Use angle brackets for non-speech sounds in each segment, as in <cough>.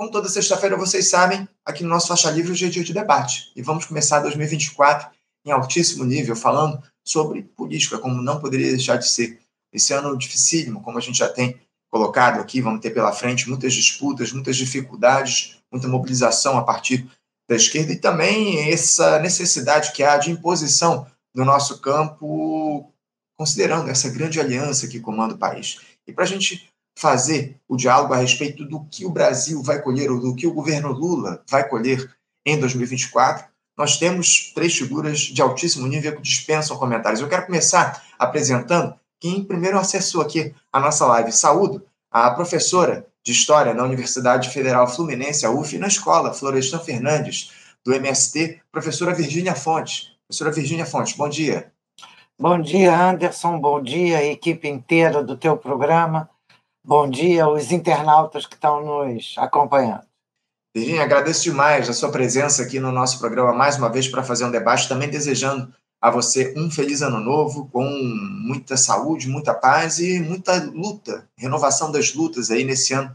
como toda sexta-feira vocês sabem, aqui no nosso Faixa Livre hoje é dia de debate. E vamos começar 2024 em altíssimo nível, falando sobre política, como não poderia deixar de ser. Esse ano dificílimo, como a gente já tem colocado aqui, vamos ter pela frente muitas disputas, muitas dificuldades, muita mobilização a partir da esquerda e também essa necessidade que há de imposição do nosso campo, considerando essa grande aliança que comanda o país. E para a gente fazer o diálogo a respeito do que o Brasil vai colher, ou do que o governo Lula vai colher em 2024, nós temos três figuras de altíssimo nível que dispensam comentários. Eu quero começar apresentando quem primeiro acessou aqui a nossa live. Saúdo a professora de História na Universidade Federal Fluminense, a UF, na escola Florestan Fernandes, do MST, professora Virgínia Fontes. Professora Virgínia Fontes, bom dia. Bom dia, Anderson. Bom dia, equipe inteira do teu programa. Bom dia aos internautas que estão nos acompanhando. Virgínia, agradeço demais a sua presença aqui no nosso programa mais uma vez para fazer um debate, também desejando a você um feliz ano novo, com muita saúde, muita paz e muita luta, renovação das lutas aí nesse ano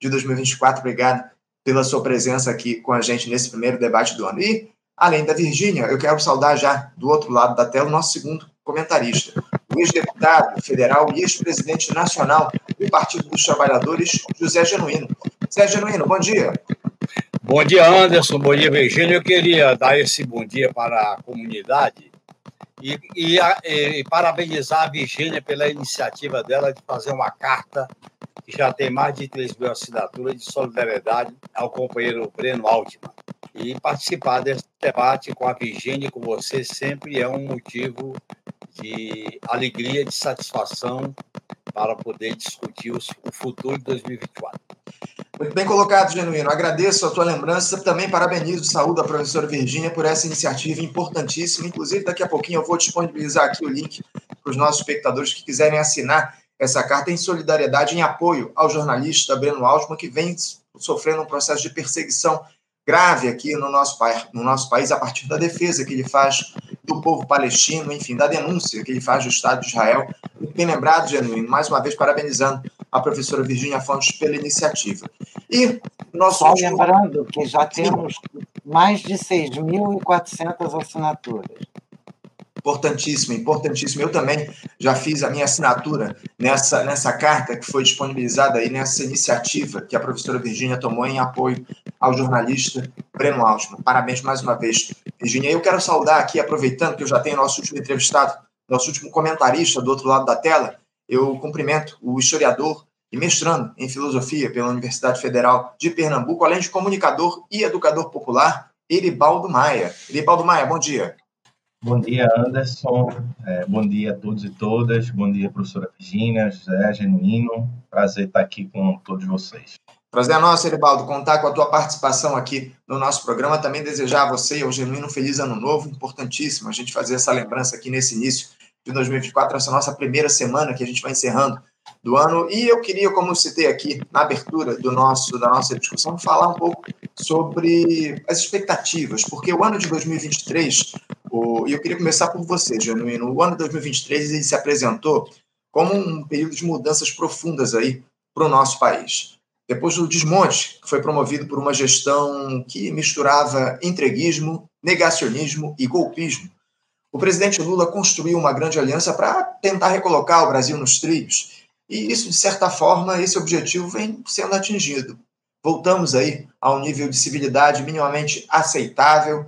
de 2024. Obrigado pela sua presença aqui com a gente nesse primeiro debate do ano. E, além da Virgínia, eu quero saudar já do outro lado da tela o nosso segundo comentarista, ex-deputado federal e ex-presidente nacional do Partido dos Trabalhadores, José Genuíno. José Genuíno, bom dia. Bom dia, Anderson. Bom dia, Virgínia. Eu queria dar esse bom dia para a comunidade e, e, e, parabenizar a Virgínia pela iniciativa dela de fazer uma carta que já tem mais de 3 mil assinaturas de solidariedade ao companheiro Breno Altman. E participar desse debate com a Virgínia e com você sempre é um motivo de alegria, de satisfação para poder discutir o futuro de 2024. Muito bem colocado, Genuíno. Agradeço a tua lembrança. Também parabenizo saúde a professora Virgínia por essa iniciativa importantíssima. Inclusive, daqui a pouquinho eu vou disponibilizar aqui o link para os nossos espectadores que quiserem assinar essa carta em solidariedade, em apoio ao jornalista Breno Altman, que vem sofrendo um processo de perseguição grave aqui no nosso, no nosso país a partir da defesa que ele faz do povo palestino, enfim, da denúncia que ele faz do Estado de Israel. Bem lembrado, Genuíno, mais uma vez parabenizando a professora Virginia Fontes pela iniciativa. E nosso Só último... lembrando que já temos mais de 6.400 assinaturas. Importantíssimo, importantíssimo. Eu também já fiz a minha assinatura nessa, nessa carta que foi disponibilizada aí nessa iniciativa que a professora Virgínia tomou em apoio ao jornalista Breno Altman. Parabéns mais uma vez, Virgínia. Eu quero saudar aqui, aproveitando que eu já tenho nosso último entrevistado, nosso último comentarista do outro lado da tela, eu cumprimento o historiador e mestrando em filosofia pela Universidade Federal de Pernambuco, além de comunicador e educador popular, Eribaldo Maia. Eribaldo Maia, bom dia. Bom dia, Anderson. É, bom dia a todos e todas. Bom dia, professora Virginia, José Genuíno. Prazer estar aqui com todos vocês. Prazer é nosso, Eribaldo, contar com a tua participação aqui no nosso programa. Também desejar a você e ao Genuíno um feliz ano novo. Importantíssimo a gente fazer essa lembrança aqui nesse início de 2024, essa nossa primeira semana que a gente vai encerrando do ano. E eu queria, como citei aqui na abertura do nosso, da nossa discussão, falar um pouco sobre as expectativas, porque o ano de 2023, o, e eu queria começar por você, Genuíno, o ano de 2023 ele se apresentou como um período de mudanças profundas aí para o nosso país. Depois do desmonte, que foi promovido por uma gestão que misturava entreguismo, negacionismo e golpismo, o presidente Lula construiu uma grande aliança para tentar recolocar o Brasil nos trilhos. E isso, de certa forma, esse objetivo vem sendo atingido. Voltamos aí a um nível de civilidade minimamente aceitável,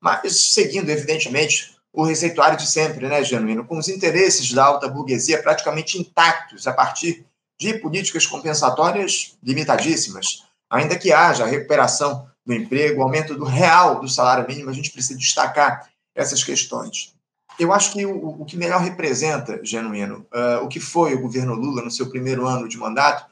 mas seguindo, evidentemente, o receituário de sempre, né, Genuíno? Com os interesses da alta burguesia praticamente intactos a partir de políticas compensatórias limitadíssimas. Ainda que haja recuperação do emprego, aumento do real do salário mínimo, a gente precisa destacar essas questões. Eu acho que o, o que melhor representa, genuíno, uh, o que foi o governo Lula no seu primeiro ano de mandato,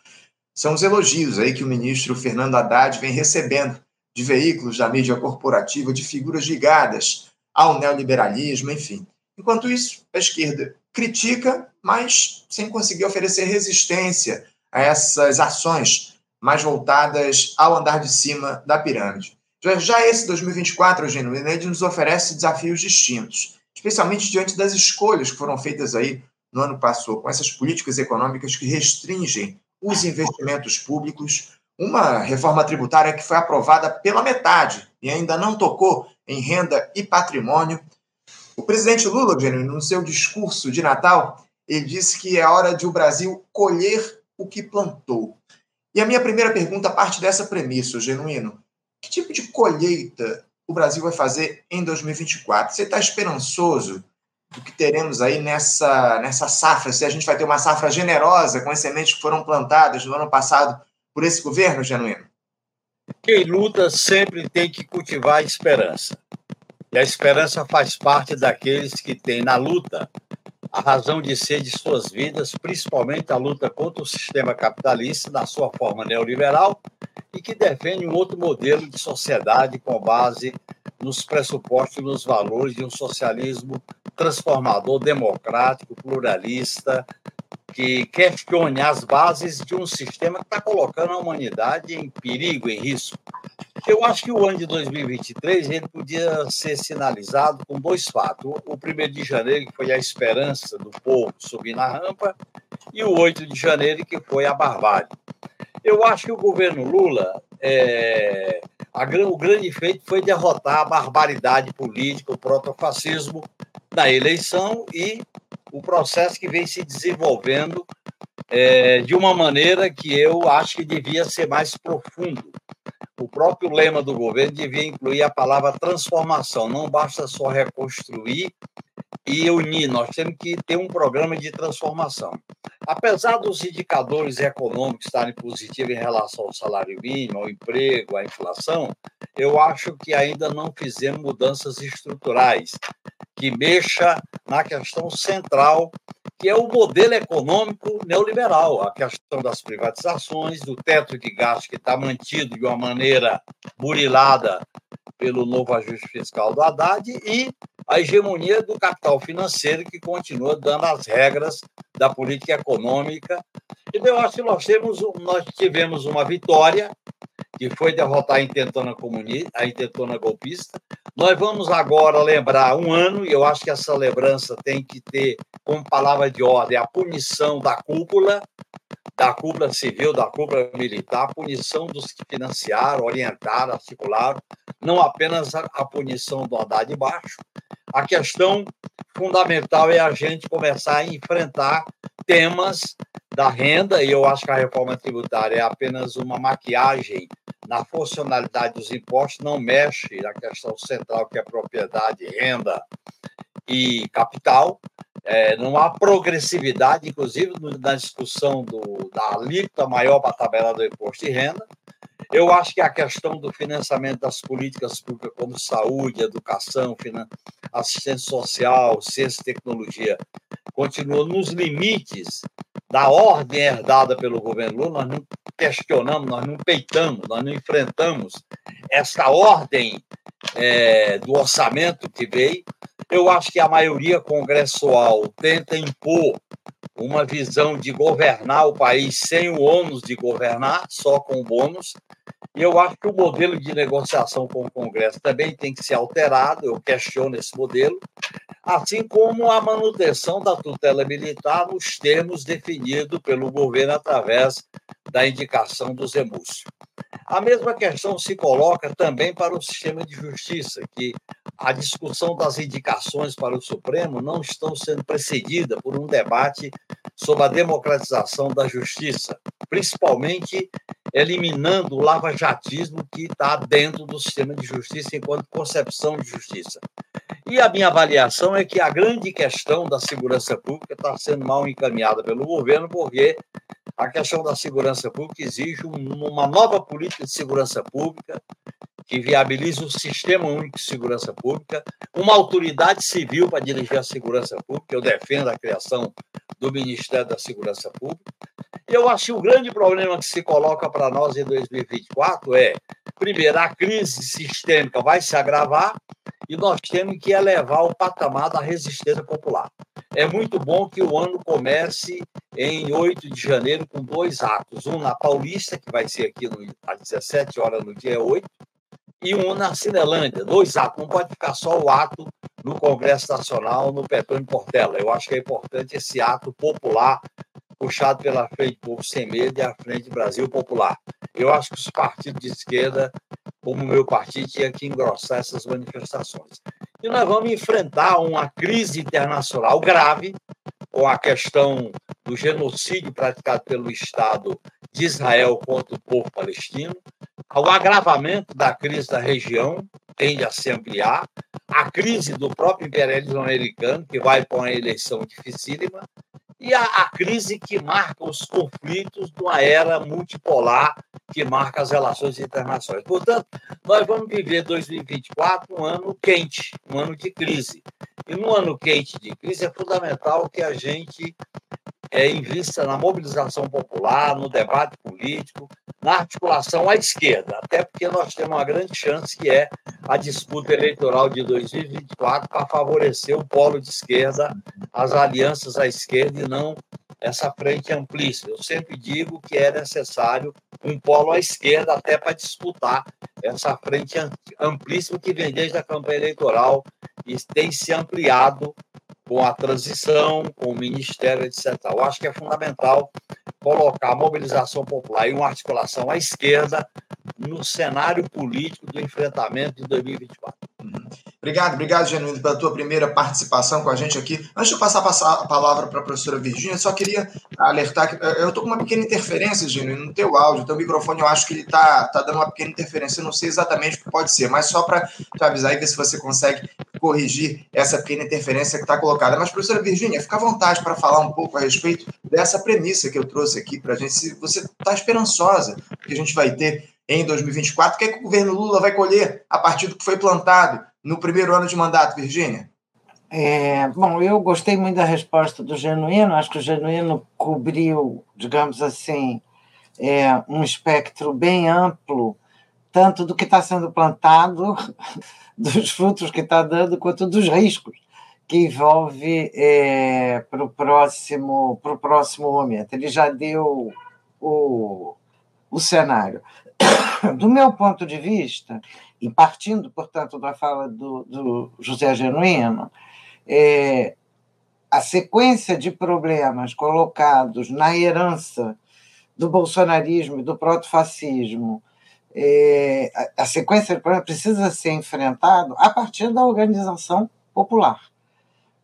são os elogios aí que o ministro Fernando Haddad vem recebendo de veículos da mídia corporativa, de figuras ligadas ao neoliberalismo, enfim. Enquanto isso, a esquerda critica, mas sem conseguir oferecer resistência a essas ações mais voltadas ao andar de cima da pirâmide. Já esse 2024, Genuíno, ele nos oferece desafios distintos, especialmente diante das escolhas que foram feitas aí no ano passado, com essas políticas econômicas que restringem os investimentos públicos, uma reforma tributária que foi aprovada pela metade e ainda não tocou em renda e patrimônio. O presidente Lula, no seu discurso de Natal, ele disse que é hora de o Brasil colher o que plantou. E a minha primeira pergunta parte dessa premissa, Genuíno. Que tipo de colheita o Brasil vai fazer em 2024? Você está esperançoso do que teremos aí nessa, nessa safra? Se a gente vai ter uma safra generosa com as sementes que foram plantadas no ano passado por esse governo, Genuíno? Quem luta sempre tem que cultivar a esperança. E a esperança faz parte daqueles que têm na luta a razão de ser de suas vidas, principalmente a luta contra o sistema capitalista na sua forma neoliberal e que defende um outro modelo de sociedade com base nos pressupostos e nos valores de um socialismo transformador, democrático, pluralista, que questione as bases de um sistema que está colocando a humanidade em perigo, em risco. Eu acho que o ano de 2023 ele podia ser sinalizado com dois fatos. O primeiro de janeiro, que foi a esperança do povo subir na rampa, e o 8 de janeiro, que foi a barbárie. Eu acho que o governo Lula, é, a, o grande feito foi derrotar a barbaridade política, o protofascismo na eleição e o processo que vem se desenvolvendo é, de uma maneira que eu acho que devia ser mais profundo. O próprio lema do governo devia incluir a palavra transformação. Não basta só reconstruir e unir, nós temos que ter um programa de transformação. Apesar dos indicadores econômicos estarem positivos em relação ao salário mínimo, ao emprego, à inflação, eu acho que ainda não fizemos mudanças estruturais que mexa na questão central, que é o modelo econômico neoliberal, a questão das privatizações, do teto de gastos que está mantido de uma maneira burilada pelo novo ajuste fiscal do Haddad e a hegemonia do capital financeiro que continua dando as regras da política econômica. Então, eu acho que nós, temos, nós tivemos uma vitória, que foi derrotar a intentona, comunista, a intentona golpista. Nós vamos agora lembrar um ano, e eu acho que essa lembrança tem que ter como palavra de ordem a punição da cúpula, da cúpula civil, da cúpula militar, a punição dos que financiaram, orientaram, articularam, não apenas a, a punição do Haddad de baixo. A questão fundamental é a gente começar a enfrentar temas da renda, e eu acho que a reforma tributária é apenas uma maquiagem na funcionalidade dos impostos, não mexe na questão central, que é propriedade, renda e capital. É, há progressividade, inclusive na discussão do, da alíquota maior para a tabela do imposto de renda. Eu acho que a questão do financiamento das políticas públicas, como saúde, educação, assistência social, ciência e tecnologia, continua nos limites da ordem herdada pelo governo Lula. Nós não questionamos, nós não peitamos, nós não enfrentamos essa ordem é, do orçamento que veio. Eu acho que a maioria congressual tenta impor uma visão de governar o país sem o ônus de governar, só com o bônus. E eu acho que o modelo de negociação com o Congresso também tem que ser alterado, eu questiono esse modelo, assim como a manutenção da tutela militar nos termos definidos pelo governo através da indicação dos emúcios. A mesma questão se coloca também para o sistema de justiça, que a discussão das indicações para o Supremo não estão sendo precedida por um debate sobre a democratização da justiça, principalmente eliminando o lavajatismo que está dentro do sistema de justiça enquanto concepção de justiça. E a minha avaliação é que a grande questão da segurança pública está sendo mal encaminhada pelo governo, porque a questão da segurança pública exige uma nova política de segurança pública que viabilize um sistema único de segurança pública, uma autoridade civil para dirigir a segurança pública. Eu defendo a criação do Ministério da Segurança Pública. E eu acho que o grande problema que se coloca para nós em 2024 é, primeiro, a crise sistêmica vai se agravar e nós temos que elevar o patamar da resistência popular. É muito bom que o ano comece em 8 de janeiro com dois atos, um na Paulista, que vai ser aqui no, às 17 horas no dia 8, e um na Cinelândia, dois atos, não pode ficar só o ato no Congresso Nacional, no Petrônio Portela. Eu acho que é importante esse ato popular puxado pela Frente Povo Sem Medo e a Frente Brasil Popular. eu acho que os partidos de esquerda, como o meu partido, tinha que engrossar essas manifestações. E nós vamos enfrentar uma crise internacional grave, com a questão do genocídio praticado pelo Estado de Israel contra o povo palestino, o agravamento da crise da região tende a se ampliar, a crise do próprio imperialismo americano, que vai para uma eleição dificílima, e a, a, crise que marca os conflitos de uma era multipolar que marca as relações internacionais. Portanto, nós vamos viver 2024 um ano quente, um ano de crise. E no ano quente de crise é fundamental que a gente é, invista na mobilização popular, no debate político, na articulação à esquerda, até porque nós temos uma grande chance que é a disputa eleitoral de 2024 para favorecer o polo de esquerda, as alianças à esquerda e não essa frente amplíssima. Eu sempre digo que é necessário um polo à esquerda até para disputar essa frente amplíssima que vem desde a campanha eleitoral e tem se ampliado com a transição, com o ministério, etc. Eu acho que é fundamental colocar a mobilização popular e uma articulação à esquerda no cenário político do enfrentamento de 2024. Obrigado, obrigado, Genuíno, pela tua primeira participação com a gente aqui. Antes de eu passar a palavra para a professora Virgínia, só queria alertar que eu estou com uma pequena interferência, Genuíno, no teu áudio. Teu microfone, eu acho que ele está tá dando uma pequena interferência. Eu não sei exatamente o que pode ser, mas só para te avisar e ver se você consegue corrigir essa pequena interferência que está colocada. Mas, professora Virgínia, fica à vontade para falar um pouco a respeito dessa premissa que eu trouxe aqui para a gente. Se você está esperançosa que a gente vai ter em 2024, o que, é que o governo Lula vai colher a partir do que foi plantado no primeiro ano de mandato, Virgínia? É, bom, eu gostei muito da resposta do Genuíno, acho que o Genuíno cobriu, digamos assim, é, um espectro bem amplo, tanto do que está sendo plantado, <laughs> dos frutos que está dando, quanto dos riscos que envolve é, para o próximo, próximo momento. Ele já deu o, o cenário. <coughs> Do meu ponto de vista, e partindo, portanto, da fala do, do José Genuíno, é, a sequência de problemas colocados na herança do bolsonarismo e do protofascismo, é, a, a sequência de problemas precisa ser enfrentado a partir da organização popular.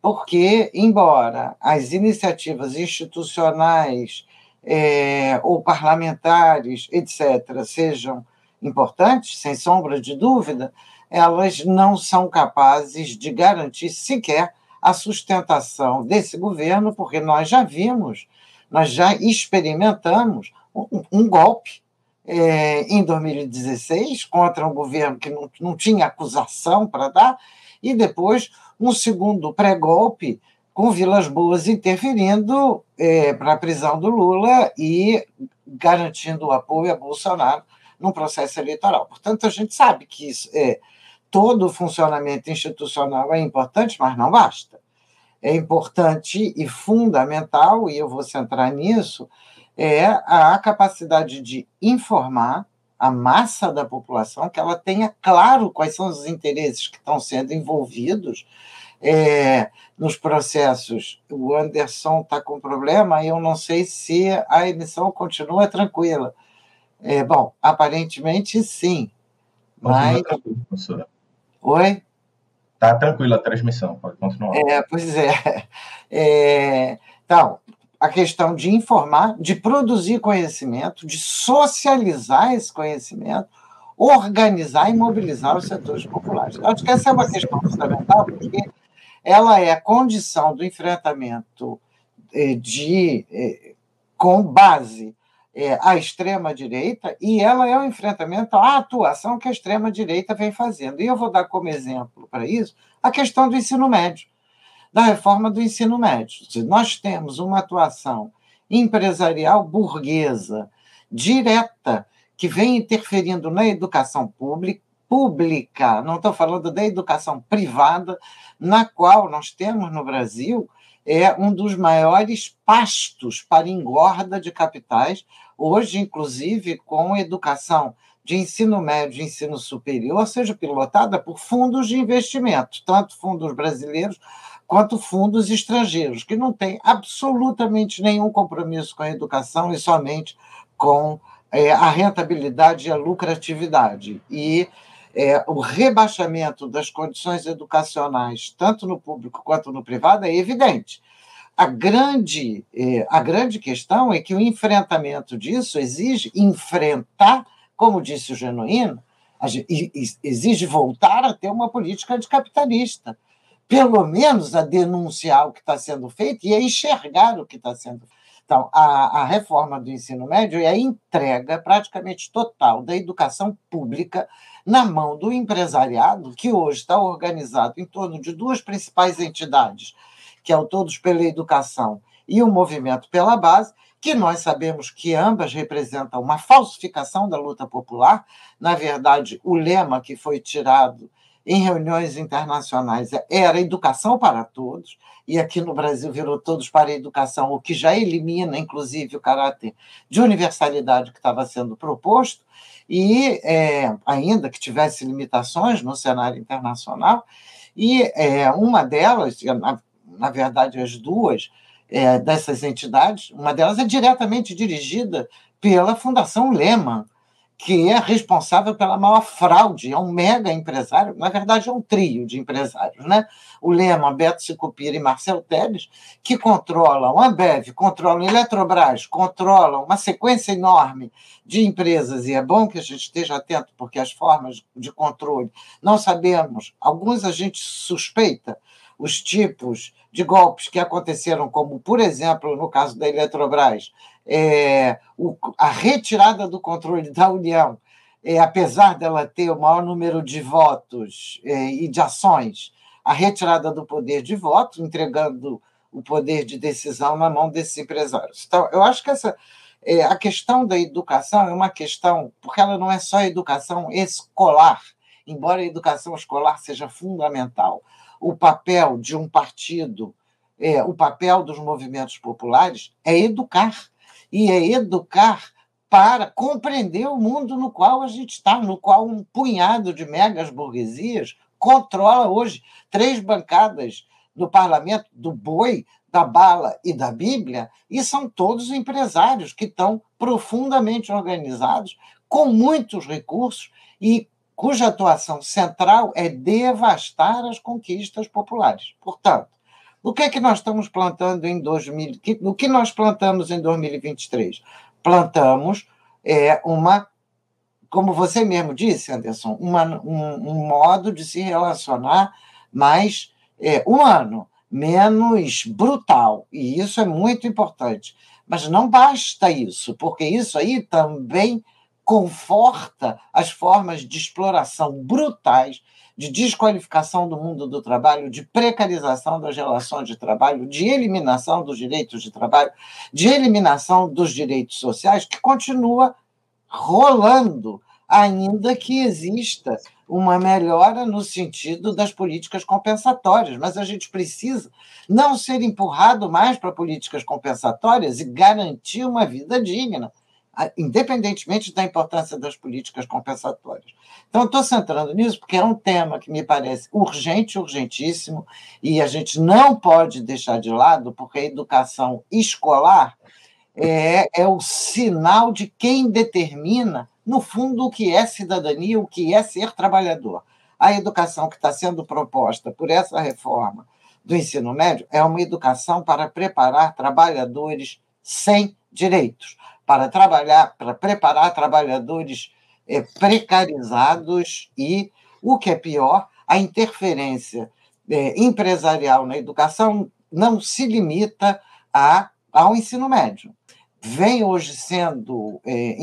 Porque, embora as iniciativas institucionais é, ou parlamentares, etc., sejam importantes, sem sombra de dúvida, elas não são capazes de garantir sequer a sustentação desse governo, porque nós já vimos, nós já experimentamos um, um golpe é, em 2016 contra um governo que não, não tinha acusação para dar, e depois um segundo pré-golpe com Vilas Boas interferindo é, para a prisão do Lula e garantindo o apoio a Bolsonaro num processo eleitoral. Portanto, a gente sabe que isso é todo o funcionamento institucional é importante, mas não basta. É importante e fundamental, e eu vou centrar nisso, é a capacidade de informar a massa da população, que ela tenha claro quais são os interesses que estão sendo envolvidos é, nos processos. O Anderson está com problema, e eu não sei se a emissão continua tranquila. É, bom, aparentemente sim. Mas. professora. Oi? Está tranquila a transmissão, pode continuar. É, pois é. <laughs> é. Então, a questão de informar, de produzir conhecimento, de socializar esse conhecimento, organizar e mobilizar os setores populares. Acho que essa é uma questão fundamental, porque ela é a condição do enfrentamento eh, de, eh, com base é, a extrema-direita e ela é o um enfrentamento à atuação que a extrema-direita vem fazendo. E eu vou dar como exemplo para isso a questão do ensino médio, da reforma do ensino médio. Se nós temos uma atuação empresarial burguesa, direta, que vem interferindo na educação pública, pública, não estou falando da educação privada, na qual nós temos no Brasil é um dos maiores pastos para engorda de capitais, hoje, inclusive, com educação de ensino médio e ensino superior, seja pilotada por fundos de investimento, tanto fundos brasileiros quanto fundos estrangeiros, que não têm absolutamente nenhum compromisso com a educação e somente com é, a rentabilidade e a lucratividade. E é, o rebaixamento das condições educacionais, tanto no público quanto no privado, é evidente. A grande, é, a grande questão é que o enfrentamento disso exige enfrentar, como disse o Genuíno, exige voltar a ter uma política anticapitalista. Pelo menos a denunciar o que está sendo feito e a enxergar o que está sendo feito. Então, a, a reforma do ensino médio é a entrega praticamente total da educação pública na mão do empresariado, que hoje está organizado em torno de duas principais entidades, que é o Todos pela Educação e o Movimento pela Base, que nós sabemos que ambas representam uma falsificação da luta popular. Na verdade, o lema que foi tirado em reuniões internacionais era educação para todos, e aqui no Brasil virou todos para a educação, o que já elimina, inclusive, o caráter de universalidade que estava sendo proposto, e é, ainda que tivesse limitações no cenário internacional, e é, uma delas, na, na verdade, as duas é, dessas entidades, uma delas é diretamente dirigida pela Fundação Lehman, que é responsável pela maior fraude, é um mega empresário, na verdade é um trio de empresários, né? O Lema, Beto Sicupira e Marcel Teles, que controlam a Ambev, controlam a Eletrobras, controlam uma sequência enorme de empresas, e é bom que a gente esteja atento, porque as formas de controle não sabemos, alguns a gente suspeita, os tipos de golpes que aconteceram, como, por exemplo, no caso da Eletrobras, é, o, a retirada do controle da União, é, apesar dela ter o maior número de votos é, e de ações, a retirada do poder de voto, entregando o poder de decisão na mão desses empresários. Então, eu acho que essa é, a questão da educação é uma questão, porque ela não é só educação escolar, embora a educação escolar seja fundamental. O papel de um partido, é, o papel dos movimentos populares é educar e é educar para compreender o mundo no qual a gente está, no qual um punhado de megas burguesias controla hoje três bancadas no parlamento do boi, da bala e da Bíblia, e são todos empresários que estão profundamente organizados, com muitos recursos e cuja atuação central é devastar as conquistas populares. Portanto, o que é que nós estamos plantando em 2000? O que nós plantamos em 2023? Plantamos é, uma, como você mesmo disse, Anderson, uma, um, um modo de se relacionar mais é, humano, menos brutal. E isso é muito importante. Mas não basta isso, porque isso aí também conforta as formas de exploração brutais de desqualificação do mundo do trabalho, de precarização das relações de trabalho, de eliminação dos direitos de trabalho, de eliminação dos direitos sociais, que continua rolando, ainda que exista uma melhora no sentido das políticas compensatórias, mas a gente precisa não ser empurrado mais para políticas compensatórias e garantir uma vida digna independentemente da importância das políticas compensatórias. Então, estou centrando nisso porque é um tema que me parece urgente, urgentíssimo, e a gente não pode deixar de lado, porque a educação escolar é, é o sinal de quem determina, no fundo, o que é cidadania, o que é ser trabalhador. A educação que está sendo proposta por essa reforma do ensino médio é uma educação para preparar trabalhadores sem direitos para trabalhar, para preparar trabalhadores é, precarizados e, o que é pior, a interferência é, empresarial na educação não se limita a, ao ensino médio. Vem hoje sendo é,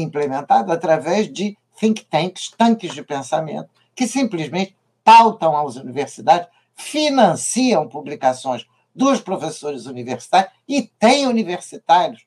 através de think tanks, tanques de pensamento, que simplesmente pautam as universidades, financiam publicações dos professores universitários e têm universitários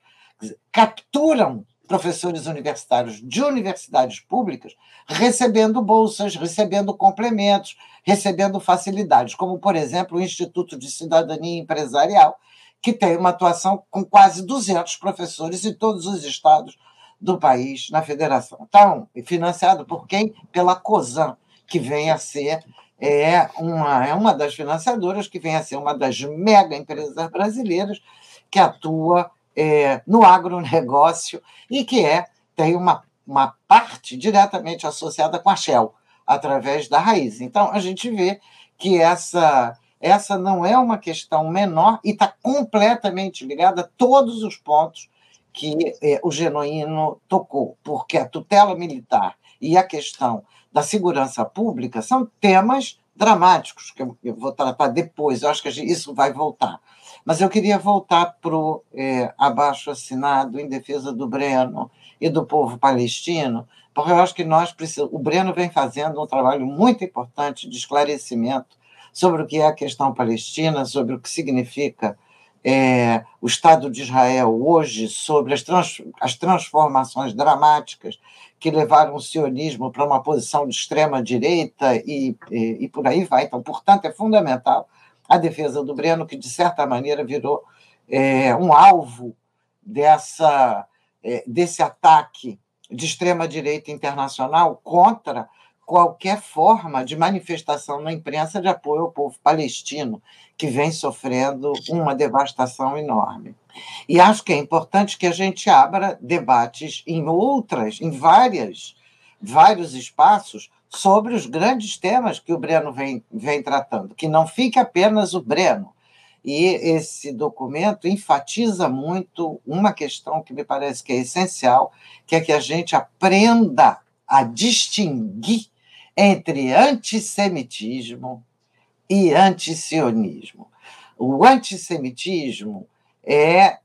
capturam professores universitários de universidades públicas recebendo bolsas, recebendo complementos, recebendo facilidades, como, por exemplo, o Instituto de Cidadania Empresarial, que tem uma atuação com quase 200 professores em todos os estados do país na federação. Então, financiado por quem? Pela COSAN, que vem a ser é uma, é uma das financiadoras, que vem a ser uma das mega empresas brasileiras que atua é, no agronegócio e que é tem uma uma parte diretamente associada com a Shell, através da raiz. Então, a gente vê que essa, essa não é uma questão menor e está completamente ligada a todos os pontos que é, o Genuíno tocou, porque a tutela militar e a questão da segurança pública são temas dramáticos, que eu vou tratar depois, eu acho que isso vai voltar. Mas eu queria voltar para o é, abaixo assinado em defesa do Breno e do povo palestino, porque eu acho que nós precisamos. O Breno vem fazendo um trabalho muito importante de esclarecimento sobre o que é a questão palestina, sobre o que significa é, o Estado de Israel hoje, sobre as, trans, as transformações dramáticas que levaram o sionismo para uma posição de extrema-direita e, e, e, por aí vai. Então, portanto, é fundamental a defesa do Breno, que, de certa maneira, virou é, um alvo dessa, é, desse ataque de extrema-direita internacional contra qualquer forma de manifestação na imprensa de apoio ao povo palestino, que vem sofrendo uma devastação enorme. E acho que é importante que a gente abra debates em outras, em várias, vários espaços sobre os grandes temas que o Breno vem, vem tratando, que não fique apenas o Breno. E esse documento enfatiza muito uma questão que me parece que é essencial, que é que a gente aprenda a distinguir entre antissemitismo e antisionismo. O antissemitismo é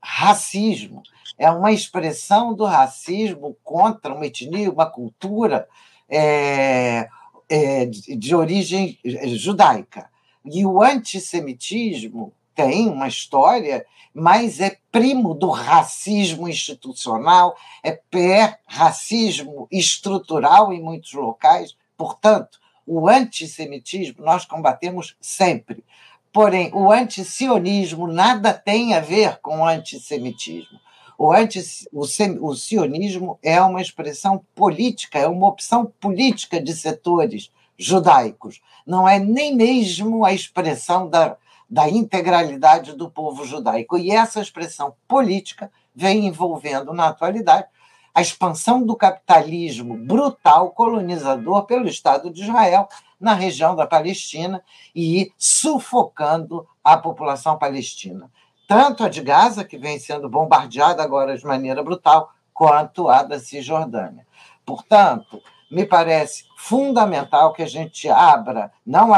racismo, é uma expressão do racismo contra uma etnia, uma cultura é, é, de, origem judaica. E o antissemitismo tem uma história, mas é primo do racismo institucional, é pré-racismo estrutural em muitos locais. Portanto, o antissemitismo nós combatemos sempre. Porém, o antisionismo nada tem a ver com o antissemitismo. O, anti, o, o sionismo é uma expressão política, é uma opção política de setores judaicos. Não é nem mesmo a expressão da, da integralidade do povo judaico. E essa expressão política vem envolvendo, na atualidade, a expansão do capitalismo brutal, colonizador pelo Estado de Israel na região da Palestina e sufocando a população palestina. Tanto a de Gaza, que vem sendo bombardeada agora de maneira brutal, quanto a da Cisjordânia. Portanto, me parece fundamental que a gente abra, não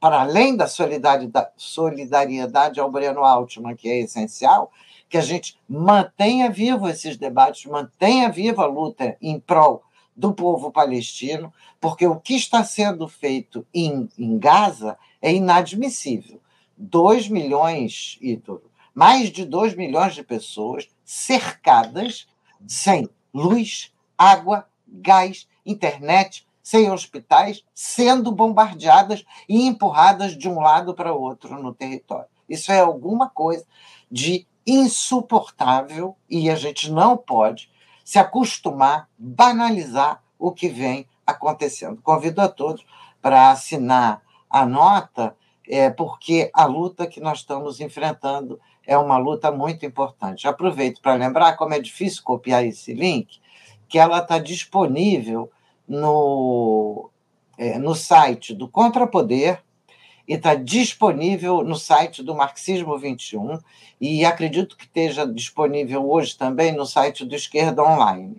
para além da solidariedade ao Breno Altman, que é essencial, que a gente mantenha vivo esses debates, mantenha viva a luta em prol do povo palestino, porque o que está sendo feito em, em Gaza é inadmissível. 2 milhões, Ídolo, mais de 2 milhões de pessoas cercadas sem luz, água, gás, internet, sem hospitais, sendo bombardeadas e empurradas de um lado para o outro no território. Isso é alguma coisa de insuportável e a gente não pode se acostumar, banalizar o que vem acontecendo. Convido a todos para assinar a nota, é, porque a luta que nós estamos enfrentando é uma luta muito importante. Aproveito para lembrar como é difícil copiar esse link, que ela está disponível no, é, no site do Contrapoder e está disponível no site do Marxismo 21 e acredito que esteja disponível hoje também no site do Esquerda Online.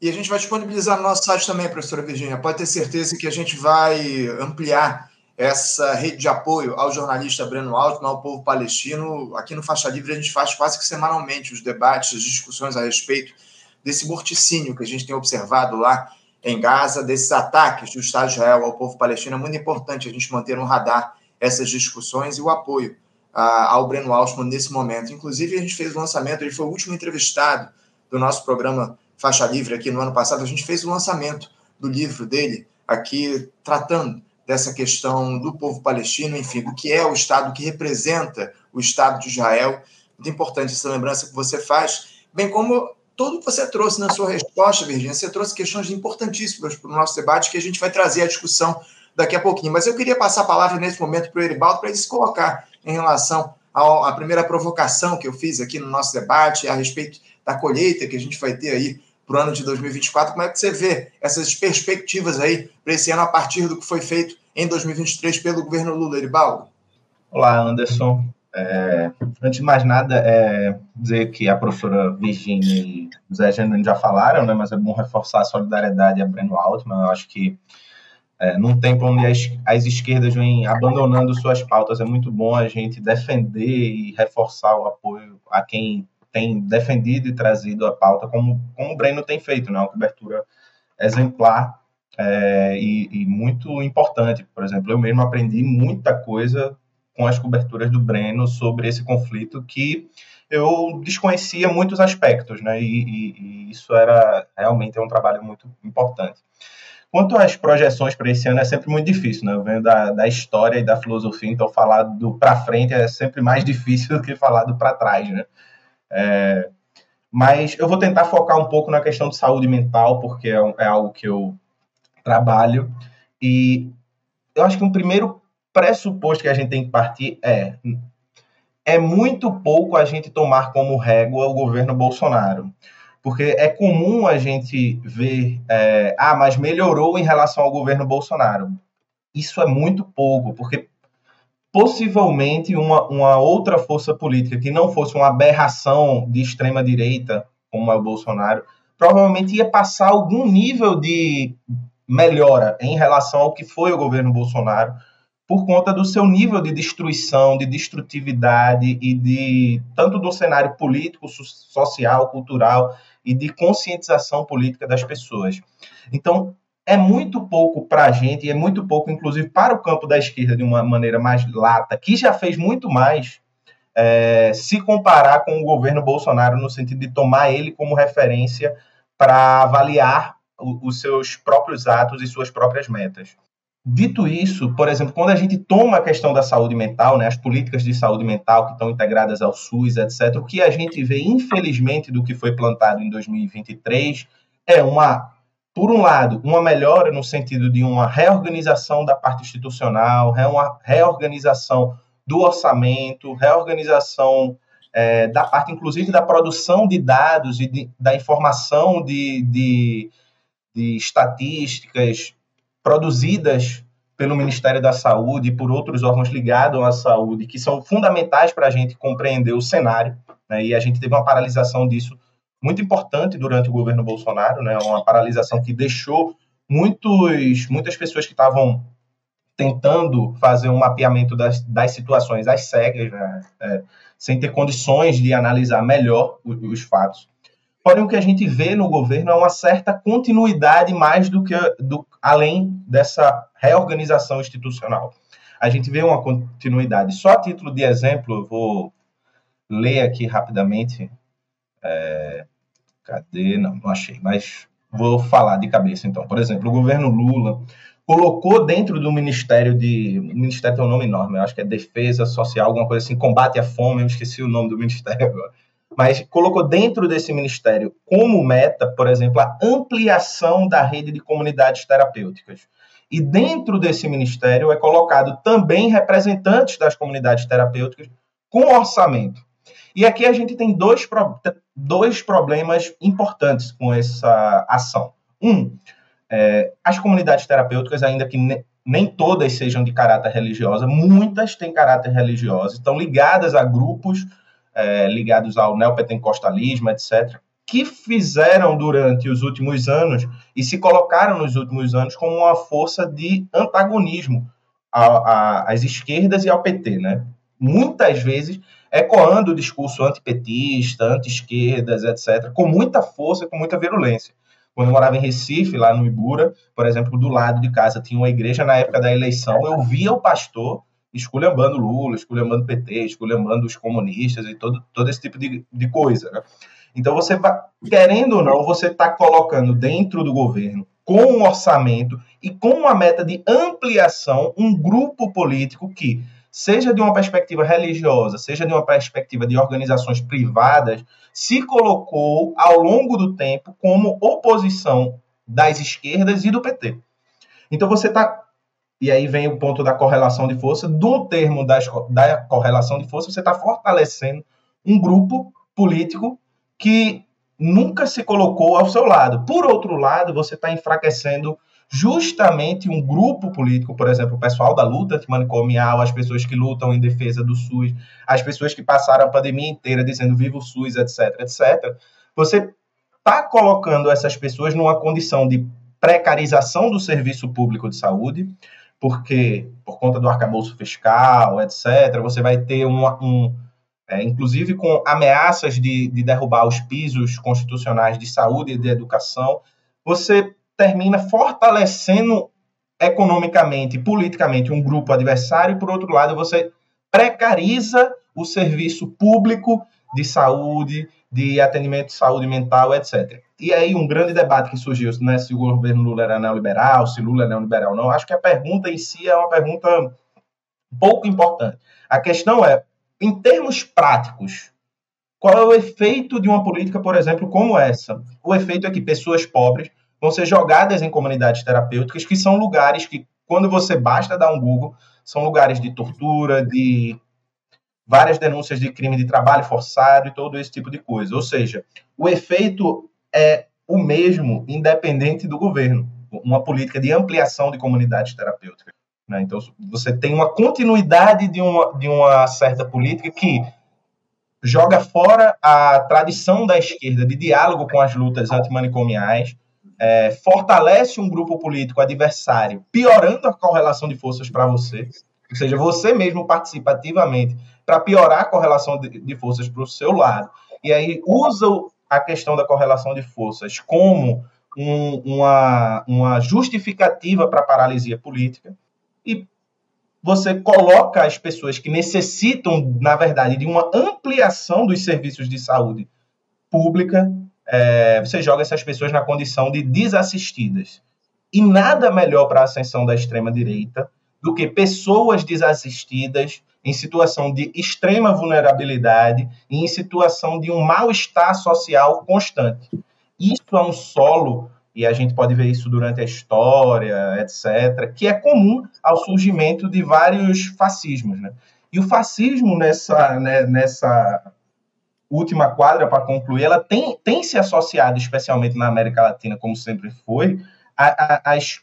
E a gente vai disponibilizar no nosso site também, professora Virginia. Pode ter certeza que a gente vai ampliar essa rede de apoio ao jornalista Breno Altman, ao povo palestino. Aqui no Faixa Livre a gente faz quase que semanalmente os debates, as discussões a respeito desse morticínio que a gente tem observado lá em Gaza, desses ataques do Estado de Israel ao povo palestino. É muito importante a gente manter no radar essas discussões e o apoio ao Breno Altman nesse momento. Inclusive, a gente fez o lançamento, ele foi o último entrevistado do nosso programa Faixa Livre aqui no ano passado. A gente fez o lançamento do livro dele aqui, tratando dessa questão do povo palestino, enfim, do que é o Estado, que representa o Estado de Israel. Muito importante essa lembrança que você faz, bem como tudo que você trouxe na sua resposta, Virginia, você trouxe questões importantíssimas para o nosso debate que a gente vai trazer à discussão daqui a pouquinho. Mas eu queria passar a palavra nesse momento para o Eribaldo para ele se colocar em relação à primeira provocação que eu fiz aqui no nosso debate a respeito da colheita que a gente vai ter aí para o ano de 2024. Como é que você vê essas perspectivas aí para esse ano a partir do que foi feito em 2023 pelo governo Lula, Eribaldo? Olá, Anderson. É, antes de mais nada, é, dizer que a professora Virginia e Zé Genuíno já falaram, né, mas é bom reforçar a solidariedade a Breno Altman. Eu acho que é, num tempo onde as, as esquerdas vêm abandonando suas pautas, é muito bom a gente defender e reforçar o apoio a quem tem defendido e trazido a pauta, como, como o Breno tem feito, né, uma cobertura exemplar é, e, e muito importante. Por exemplo, eu mesmo aprendi muita coisa com as coberturas do Breno sobre esse conflito que eu desconhecia muitos aspectos, né? E, e, e isso era realmente é um trabalho muito importante. Quanto às projeções para esse ano é sempre muito difícil, né? Eu venho da, da história e da filosofia, então falar do para frente é sempre mais <laughs> difícil do que falar do para trás, né? É, mas eu vou tentar focar um pouco na questão de saúde mental, porque é, é algo que eu trabalho. E eu acho que um primeiro pressuposto que a gente tem que partir é é muito pouco a gente tomar como régua o governo Bolsonaro. Porque é comum a gente ver, é, ah, mas melhorou em relação ao governo Bolsonaro. Isso é muito pouco, porque possivelmente uma, uma outra força política que não fosse uma aberração de extrema direita, como é o Bolsonaro, provavelmente ia passar algum nível de melhora em relação ao que foi o governo Bolsonaro, por conta do seu nível de destruição, de destrutividade e de tanto do cenário político, social, cultural e de conscientização política das pessoas. Então, é muito pouco para a gente, e é muito pouco, inclusive, para o campo da esquerda, de uma maneira mais lata, que já fez muito mais, é, se comparar com o governo Bolsonaro, no sentido de tomar ele como referência para avaliar o, os seus próprios atos e suas próprias metas. Dito isso, por exemplo, quando a gente toma a questão da saúde mental, né, as políticas de saúde mental que estão integradas ao SUS, etc., o que a gente vê, infelizmente, do que foi plantado em 2023 é uma, por um lado, uma melhora no sentido de uma reorganização da parte institucional, uma reorganização do orçamento, reorganização é, da parte, inclusive, da produção de dados e de, da informação de, de, de estatísticas produzidas pelo Ministério da Saúde e por outros órgãos ligados à saúde, que são fundamentais para a gente compreender o cenário, né? e a gente teve uma paralisação disso muito importante durante o governo Bolsonaro, né? uma paralisação que deixou muitos, muitas pessoas que estavam tentando fazer um mapeamento das, das situações às cegas, né? é, sem ter condições de analisar melhor os, os fatos. Porém, o que a gente vê no governo é uma certa continuidade mais do que do, além dessa reorganização institucional. A gente vê uma continuidade. Só a título de exemplo, eu vou ler aqui rapidamente. É, cadê? Não, não achei, mas vou falar de cabeça então. Por exemplo, o governo Lula colocou dentro do Ministério de. O Ministério tem um nome enorme, eu acho que é Defesa Social, alguma coisa assim, combate à fome, eu esqueci o nome do ministério agora mas colocou dentro desse ministério como meta, por exemplo, a ampliação da rede de comunidades terapêuticas. E dentro desse ministério é colocado também representantes das comunidades terapêuticas com orçamento. E aqui a gente tem dois, dois problemas importantes com essa ação. Um, é, as comunidades terapêuticas, ainda que ne, nem todas sejam de caráter religioso, muitas têm caráter religioso, estão ligadas a grupos é, ligados ao neopentecostalismo, etc., que fizeram durante os últimos anos e se colocaram nos últimos anos como uma força de antagonismo às esquerdas e ao PT, né? Muitas vezes ecoando o discurso antipetista, anti-esquerdas, etc., com muita força, com muita virulência. Quando eu morava em Recife, lá no Ibura, por exemplo, do lado de casa tinha uma igreja na época da eleição, eu via o pastor esculhambando Lula, esculhambando PT, esculhambando os comunistas e todo, todo esse tipo de, de coisa. Né? Então, você vai, querendo ou não, você está colocando dentro do governo, com um orçamento e com uma meta de ampliação, um grupo político que, seja de uma perspectiva religiosa, seja de uma perspectiva de organizações privadas, se colocou ao longo do tempo como oposição das esquerdas e do PT. Então você está e aí vem o ponto da correlação de força. Do termo das, da correlação de força, você está fortalecendo um grupo político que nunca se colocou ao seu lado. Por outro lado, você está enfraquecendo justamente um grupo político, por exemplo, o pessoal da luta antimanicomial, as pessoas que lutam em defesa do SUS, as pessoas que passaram a pandemia inteira dizendo viva o SUS, etc, etc. Você está colocando essas pessoas numa condição de precarização do serviço público de saúde, porque por conta do arcabouço fiscal, etc., você vai ter um, um é, inclusive com ameaças de, de derrubar os pisos constitucionais de saúde e de educação, você termina fortalecendo economicamente politicamente um grupo adversário, e por outro lado, você precariza o serviço público de saúde, de atendimento de saúde mental, etc. E aí um grande debate que surgiu, né, se o governo Lula era neoliberal, se Lula é neoliberal ou não, acho que a pergunta em si é uma pergunta pouco importante. A questão é, em termos práticos, qual é o efeito de uma política, por exemplo, como essa? O efeito é que pessoas pobres vão ser jogadas em comunidades terapêuticas, que são lugares que, quando você basta dar um Google, são lugares de tortura, de várias denúncias de crime de trabalho forçado e todo esse tipo de coisa. Ou seja, o efeito é o mesmo, independente do governo. Uma política de ampliação de comunidades terapêuticas. Né? Então, você tem uma continuidade de uma, de uma certa política que joga fora a tradição da esquerda de diálogo com as lutas antimanicomiais, é, fortalece um grupo político adversário, piorando a correlação de forças para você, ou seja, você mesmo participa ativamente para piorar a correlação de, de forças para o seu lado, e aí usa a questão da correlação de forças como um, uma, uma justificativa para a paralisia política, e você coloca as pessoas que necessitam, na verdade, de uma ampliação dos serviços de saúde pública é, você joga essas pessoas na condição de desassistidas. E nada melhor para a ascensão da extrema-direita do que pessoas desassistidas em situação de extrema vulnerabilidade e em situação de um mal-estar social constante. Isso é um solo, e a gente pode ver isso durante a história, etc., que é comum ao surgimento de vários fascismos. Né? E o fascismo, nessa, né, nessa última quadra, para concluir, ela tem, tem se associado, especialmente na América Latina, como sempre foi, às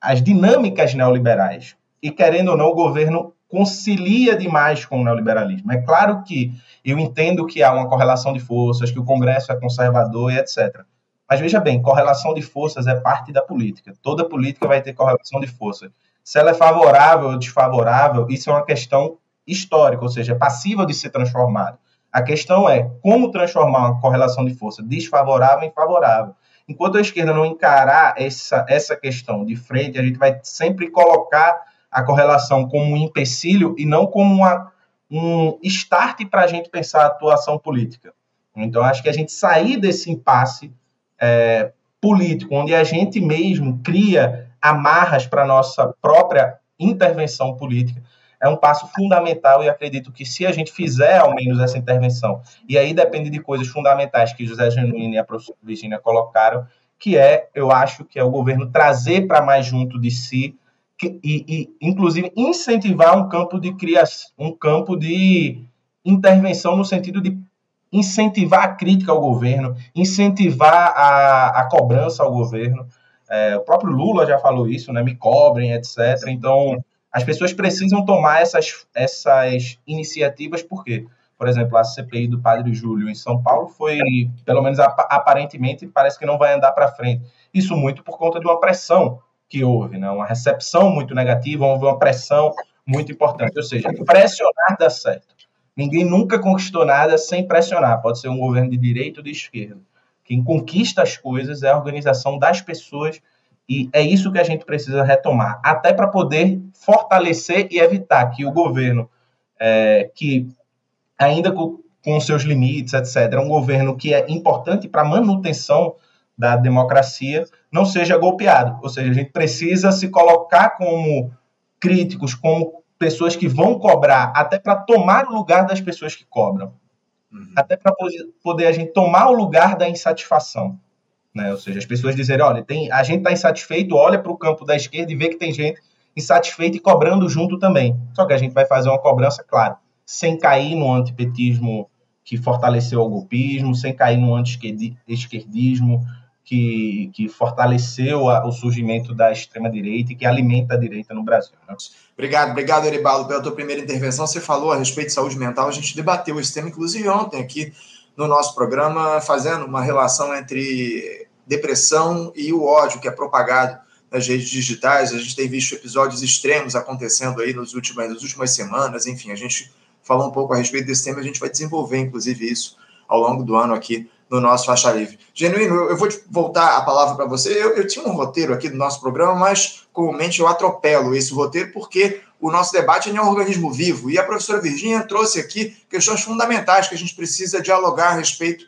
as dinâmicas neoliberais. E, querendo ou não, o governo concilia demais com o neoliberalismo. É claro que eu entendo que há uma correlação de forças, que o Congresso é conservador e etc. Mas veja bem, correlação de forças é parte da política. Toda política vai ter correlação de forças. Se ela é favorável ou desfavorável, isso é uma questão histórica, ou seja, é passiva de ser transformada. A questão é como transformar uma correlação de força desfavorável em favorável. Enquanto a esquerda não encarar essa, essa questão de frente, a gente vai sempre colocar a correlação como um empecilho e não como uma, um start para a gente pensar a atuação política. Então, acho que a gente sair desse impasse é, político, onde a gente mesmo cria amarras para a nossa própria intervenção política, é um passo fundamental e acredito que se a gente fizer ao menos essa intervenção, e aí depende de coisas fundamentais que José Genuíno e a professora Virginia colocaram, que é, eu acho, que é o governo trazer para mais junto de si que, e, e, inclusive, incentivar um campo de criação, um campo de intervenção no sentido de incentivar a crítica ao governo, incentivar a, a cobrança ao governo. É, o próprio Lula já falou isso, né? Me cobrem, etc. Então, as pessoas precisam tomar essas, essas iniciativas, porque, por exemplo, a CPI do Padre Júlio em São Paulo foi, pelo menos aparentemente, parece que não vai andar para frente. Isso muito por conta de uma pressão que houve, né? uma recepção muito negativa, houve uma pressão muito importante. Ou seja, pressionar dá certo. Ninguém nunca conquistou nada sem pressionar. Pode ser um governo de direita ou de esquerda. Quem conquista as coisas é a organização das pessoas e é isso que a gente precisa retomar, até para poder fortalecer e evitar que o governo, é, que ainda com, com seus limites, etc., é um governo que é importante para a manutenção da democracia, não seja golpeado. Ou seja, a gente precisa se colocar como críticos, como pessoas que vão cobrar, até para tomar o lugar das pessoas que cobram. Uhum. Até para poder a gente tomar o lugar da insatisfação. Né? Ou seja, as pessoas dizerem, olha, tem, a gente está insatisfeito, olha para o campo da esquerda e vê que tem gente insatisfeita e cobrando junto também. Só que a gente vai fazer uma cobrança, claro, sem cair no antipetismo que fortaleceu o golpismo, sem cair no anti-esquerdismo, que, que fortaleceu a, o surgimento da extrema-direita e que alimenta a direita no Brasil. Né? Obrigado, obrigado, Eribaldo, pela tua primeira intervenção. Você falou a respeito de saúde mental, a gente debateu esse tema, inclusive ontem aqui no nosso programa, fazendo uma relação entre depressão e o ódio que é propagado nas redes digitais. A gente tem visto episódios extremos acontecendo aí nos últimos, nas últimas semanas. Enfim, a gente falou um pouco a respeito desse tema. A gente vai desenvolver, inclusive, isso ao longo do ano aqui no nosso Faixa Livre. Genuíno, eu vou voltar a palavra para você. Eu, eu, tinha um roteiro aqui do nosso programa, mas comumente eu atropelo esse roteiro porque o nosso debate é um organismo vivo. E a professora Virginia trouxe aqui questões fundamentais que a gente precisa dialogar a respeito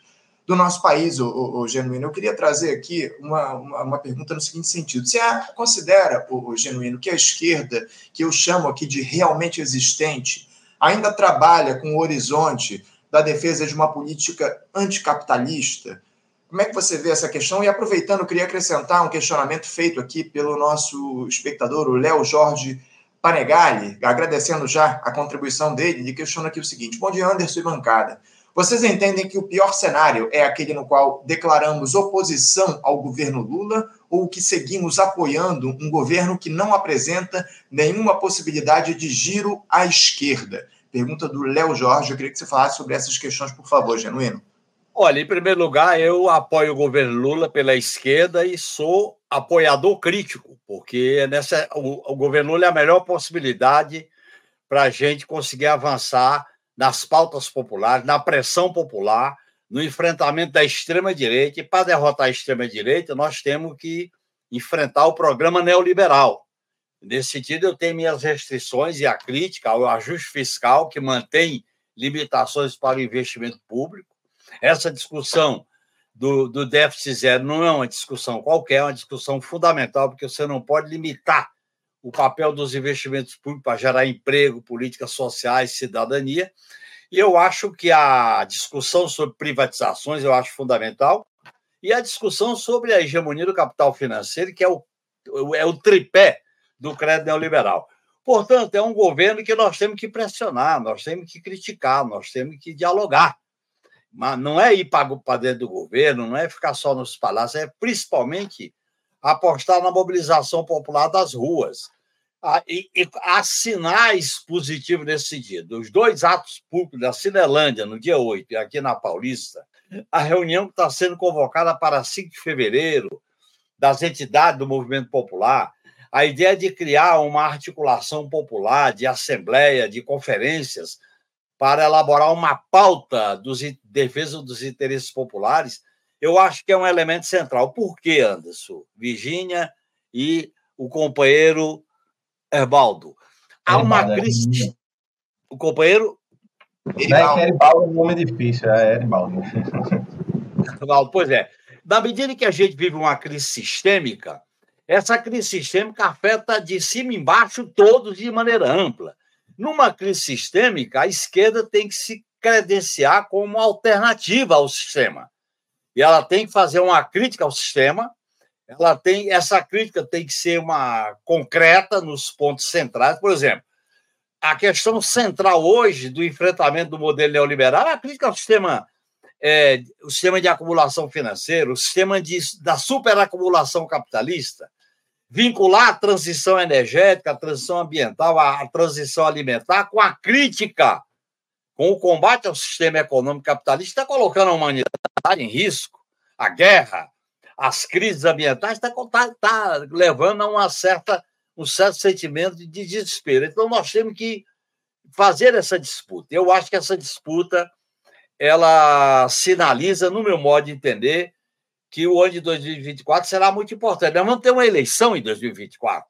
do nosso país, o, o, o Genuíno. Eu queria trazer aqui uma, uma, uma, pergunta no seguinte sentido. Você considera, o, o Genuíno, que a esquerda, que eu chamo aqui de realmente existente, ainda trabalha com o horizonte da defesa de uma política anticapitalista? Como é que você vê essa questão? E aproveitando, queria acrescentar um questionamento feito aqui pelo nosso espectador, o Léo Jorge Panegali, agradecendo já a contribuição dele, ele questiona aqui o seguinte: Bom dia, Anderson e bancada. Vocês entendem que o pior cenário é aquele no qual declaramos oposição ao governo Lula ou que seguimos apoiando um governo que não apresenta nenhuma possibilidade de giro à esquerda? Pergunta do Léo Jorge. Eu queria que você falasse sobre essas questões, por favor, Genuíno. Olha, em primeiro lugar, eu apoio o governo Lula pela esquerda e sou apoiador crítico, porque nessa, o, o governo Lula é a melhor possibilidade para a gente conseguir avançar nas pautas populares, na pressão popular, no enfrentamento da extrema-direita. E para derrotar a extrema-direita, nós temos que enfrentar o programa neoliberal. Nesse sentido, eu tenho minhas restrições e a crítica ao ajuste fiscal, que mantém limitações para o investimento público. Essa discussão do, do déficit zero não é uma discussão qualquer, é uma discussão fundamental, porque você não pode limitar o papel dos investimentos públicos para gerar emprego, políticas sociais, cidadania. E eu acho que a discussão sobre privatizações eu acho fundamental e a discussão sobre a hegemonia do capital financeiro, que é o, é o tripé do crédito neoliberal. Portanto, é um governo que nós temos que pressionar, nós temos que criticar, nós temos que dialogar. Mas não é ir para dentro do governo, não é ficar só nos palácios, é principalmente apostar na mobilização popular das ruas. Ah, e, e há sinais positivos nesse sentido. Os dois atos públicos da Cinelândia, no dia 8, e aqui na Paulista, a reunião que está sendo convocada para 5 de fevereiro, das entidades do movimento popular, a ideia de criar uma articulação popular, de assembleia, de conferências, para elaborar uma pauta dos defesa dos interesses populares, eu acho que é um elemento central. Por quê, Anderson? Virgínia e o companheiro Herbaldo. Há uma é crise. O companheiro. Eribaldo. Eribaldo é um nome difícil, é Eribaldo. Pois é. Na medida que a gente vive uma crise sistêmica, essa crise sistêmica afeta de cima e embaixo todos de maneira ampla. Numa crise sistêmica, a esquerda tem que se credenciar como alternativa ao sistema e ela tem que fazer uma crítica ao sistema. Ela tem essa crítica tem que ser uma concreta nos pontos centrais. Por exemplo, a questão central hoje do enfrentamento do modelo neoliberal é a crítica ao sistema, é, o sistema de acumulação financeira, o sistema de, da superacumulação capitalista, vincular a transição energética, a transição ambiental, a, a transição alimentar com a crítica com o combate ao sistema econômico capitalista, está colocando a humanidade em risco. A guerra, as crises ambientais, está tá, tá levando a uma certa, um certo sentimento de desespero. Então, nós temos que fazer essa disputa. Eu acho que essa disputa ela sinaliza, no meu modo de entender, que o ano de 2024 será muito importante. Nós vamos ter uma eleição em 2024.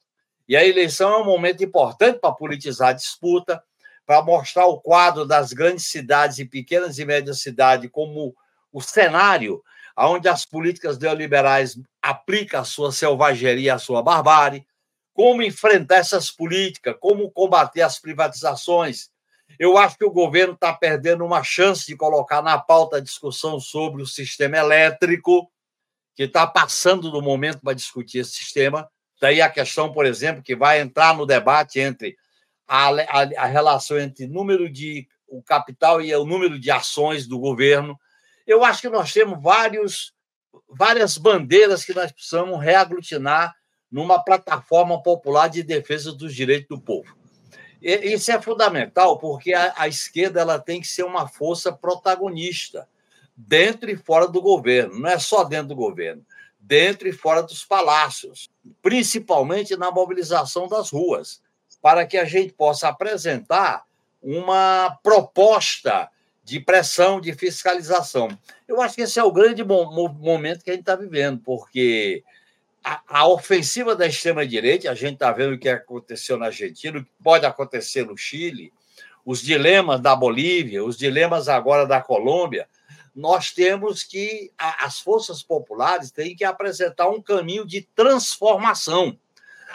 E a eleição é um momento importante para politizar a disputa, para mostrar o quadro das grandes cidades e pequenas e médias cidades como o cenário onde as políticas neoliberais aplicam a sua selvageria, a sua barbárie, como enfrentar essas políticas, como combater as privatizações. Eu acho que o governo está perdendo uma chance de colocar na pauta a discussão sobre o sistema elétrico, que está passando do momento para discutir esse sistema. Daí a questão, por exemplo, que vai entrar no debate entre a, a, a relação entre número de o capital e o número de ações do governo. Eu acho que nós temos vários, várias bandeiras que nós precisamos reaglutinar numa plataforma popular de defesa dos direitos do povo. E, isso é fundamental, porque a, a esquerda ela tem que ser uma força protagonista, dentro e fora do governo, não é só dentro do governo, dentro e fora dos palácios, principalmente na mobilização das ruas, para que a gente possa apresentar uma proposta de pressão, de fiscalização. Eu acho que esse é o grande momento que a gente está vivendo, porque a, a ofensiva da extrema-direita, a gente está vendo o que aconteceu na Argentina, o que pode acontecer no Chile, os dilemas da Bolívia, os dilemas agora da Colômbia, nós temos que, as forças populares têm que apresentar um caminho de transformação.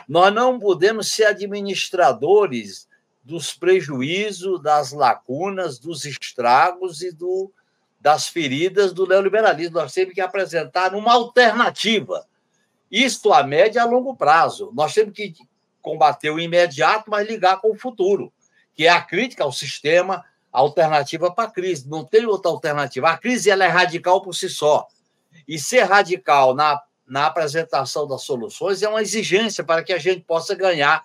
Nós não podemos ser administradores dos prejuízos, das lacunas, dos estragos e do, das feridas do neoliberalismo. Nós temos que apresentar uma alternativa. Isto a médio e a longo prazo. Nós temos que combater o imediato, mas ligar com o futuro, que é a crítica ao sistema, alternativa para a crise. Não tem outra alternativa. A crise ela é radical por si só. E ser radical na, na apresentação das soluções é uma exigência para que a gente possa ganhar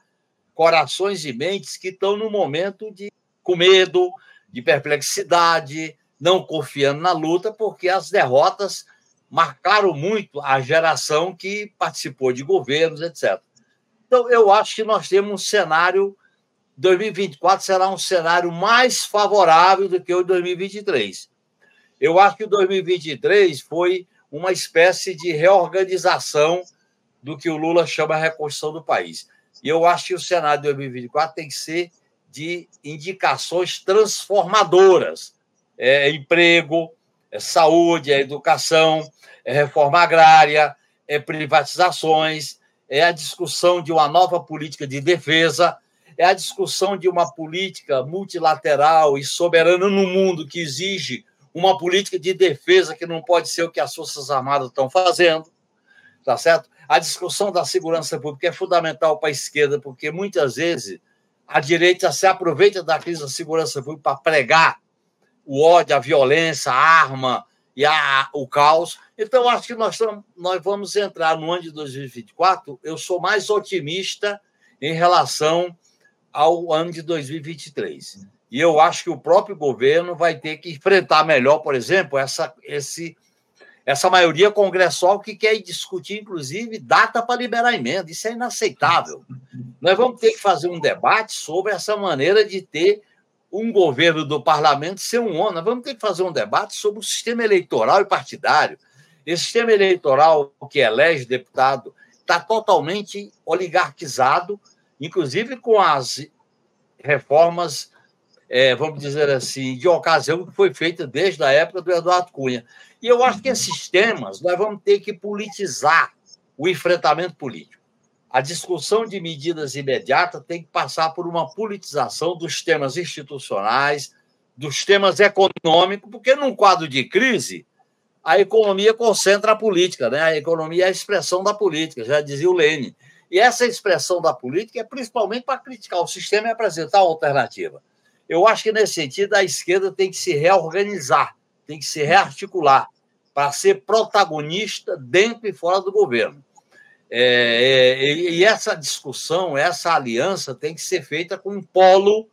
corações e mentes que estão no momento de com medo, de perplexidade, não confiando na luta, porque as derrotas marcaram muito a geração que participou de governos, etc. Então, eu acho que nós temos um cenário 2024 será um cenário mais favorável do que o 2023. Eu acho que o 2023 foi uma espécie de reorganização do que o Lula chama de reconstrução do país. E eu acho que o cenário de 2024 tem que ser de indicações transformadoras. É emprego, é saúde, é educação, é reforma agrária, é privatizações, é a discussão de uma nova política de defesa é a discussão de uma política multilateral e soberana no mundo que exige uma política de defesa que não pode ser o que as Forças Armadas estão fazendo, tá certo? A discussão da segurança pública é fundamental para a esquerda, porque muitas vezes a direita se aproveita da crise da segurança pública para pregar o ódio, a violência, a arma e a, o caos. Então, acho que nós, nós vamos entrar no ano de 2024. Eu sou mais otimista em relação ao ano de 2023. E eu acho que o próprio governo vai ter que enfrentar melhor, por exemplo, essa, esse, essa maioria congressual que quer discutir, inclusive, data para liberar emenda. Isso é inaceitável. Nós vamos ter que fazer um debate sobre essa maneira de ter um governo do parlamento ser um ONU. Nós vamos ter que fazer um debate sobre o sistema eleitoral e partidário. Esse sistema eleitoral que elege deputado está totalmente oligarquizado inclusive com as reformas, é, vamos dizer assim, de ocasião que foi feita desde a época do Eduardo Cunha. E eu acho que esses temas nós vamos ter que politizar o enfrentamento político. A discussão de medidas imediatas tem que passar por uma politização dos temas institucionais, dos temas econômicos, porque num quadro de crise, a economia concentra a política, né? A economia é a expressão da política, já dizia o Lênin. E essa expressão da política é principalmente para criticar o sistema e apresentar alternativa. Eu acho que, nesse sentido, a esquerda tem que se reorganizar, tem que se rearticular para ser protagonista dentro e fora do governo. É, é, e essa discussão, essa aliança tem que ser feita com um polo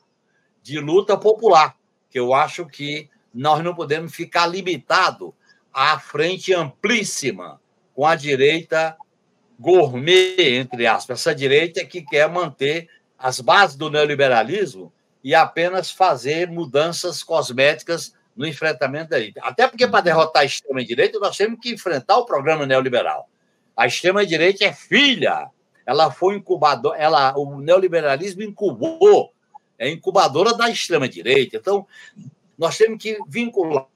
de luta popular, que eu acho que nós não podemos ficar limitado à frente amplíssima com a direita gourmet, entre aspas, essa direita que quer manter as bases do neoliberalismo e apenas fazer mudanças cosméticas no enfrentamento da elite. Até porque, para derrotar a extrema-direita, nós temos que enfrentar o programa neoliberal. A extrema-direita é filha, ela foi incubadora, ela, o neoliberalismo incubou, é incubadora da extrema-direita. Então, nós temos que vincular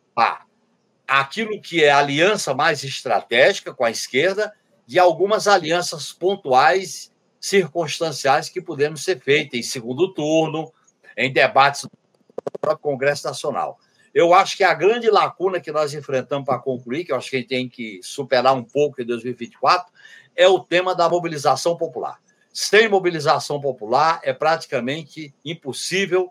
aquilo que é aliança mais estratégica com a esquerda de algumas alianças pontuais, circunstanciais que podemos ser feitas em segundo turno, em debates do Congresso Nacional. Eu acho que a grande lacuna que nós enfrentamos para concluir, que eu acho que a gente tem que superar um pouco em 2024, é o tema da mobilização popular. Sem mobilização popular, é praticamente impossível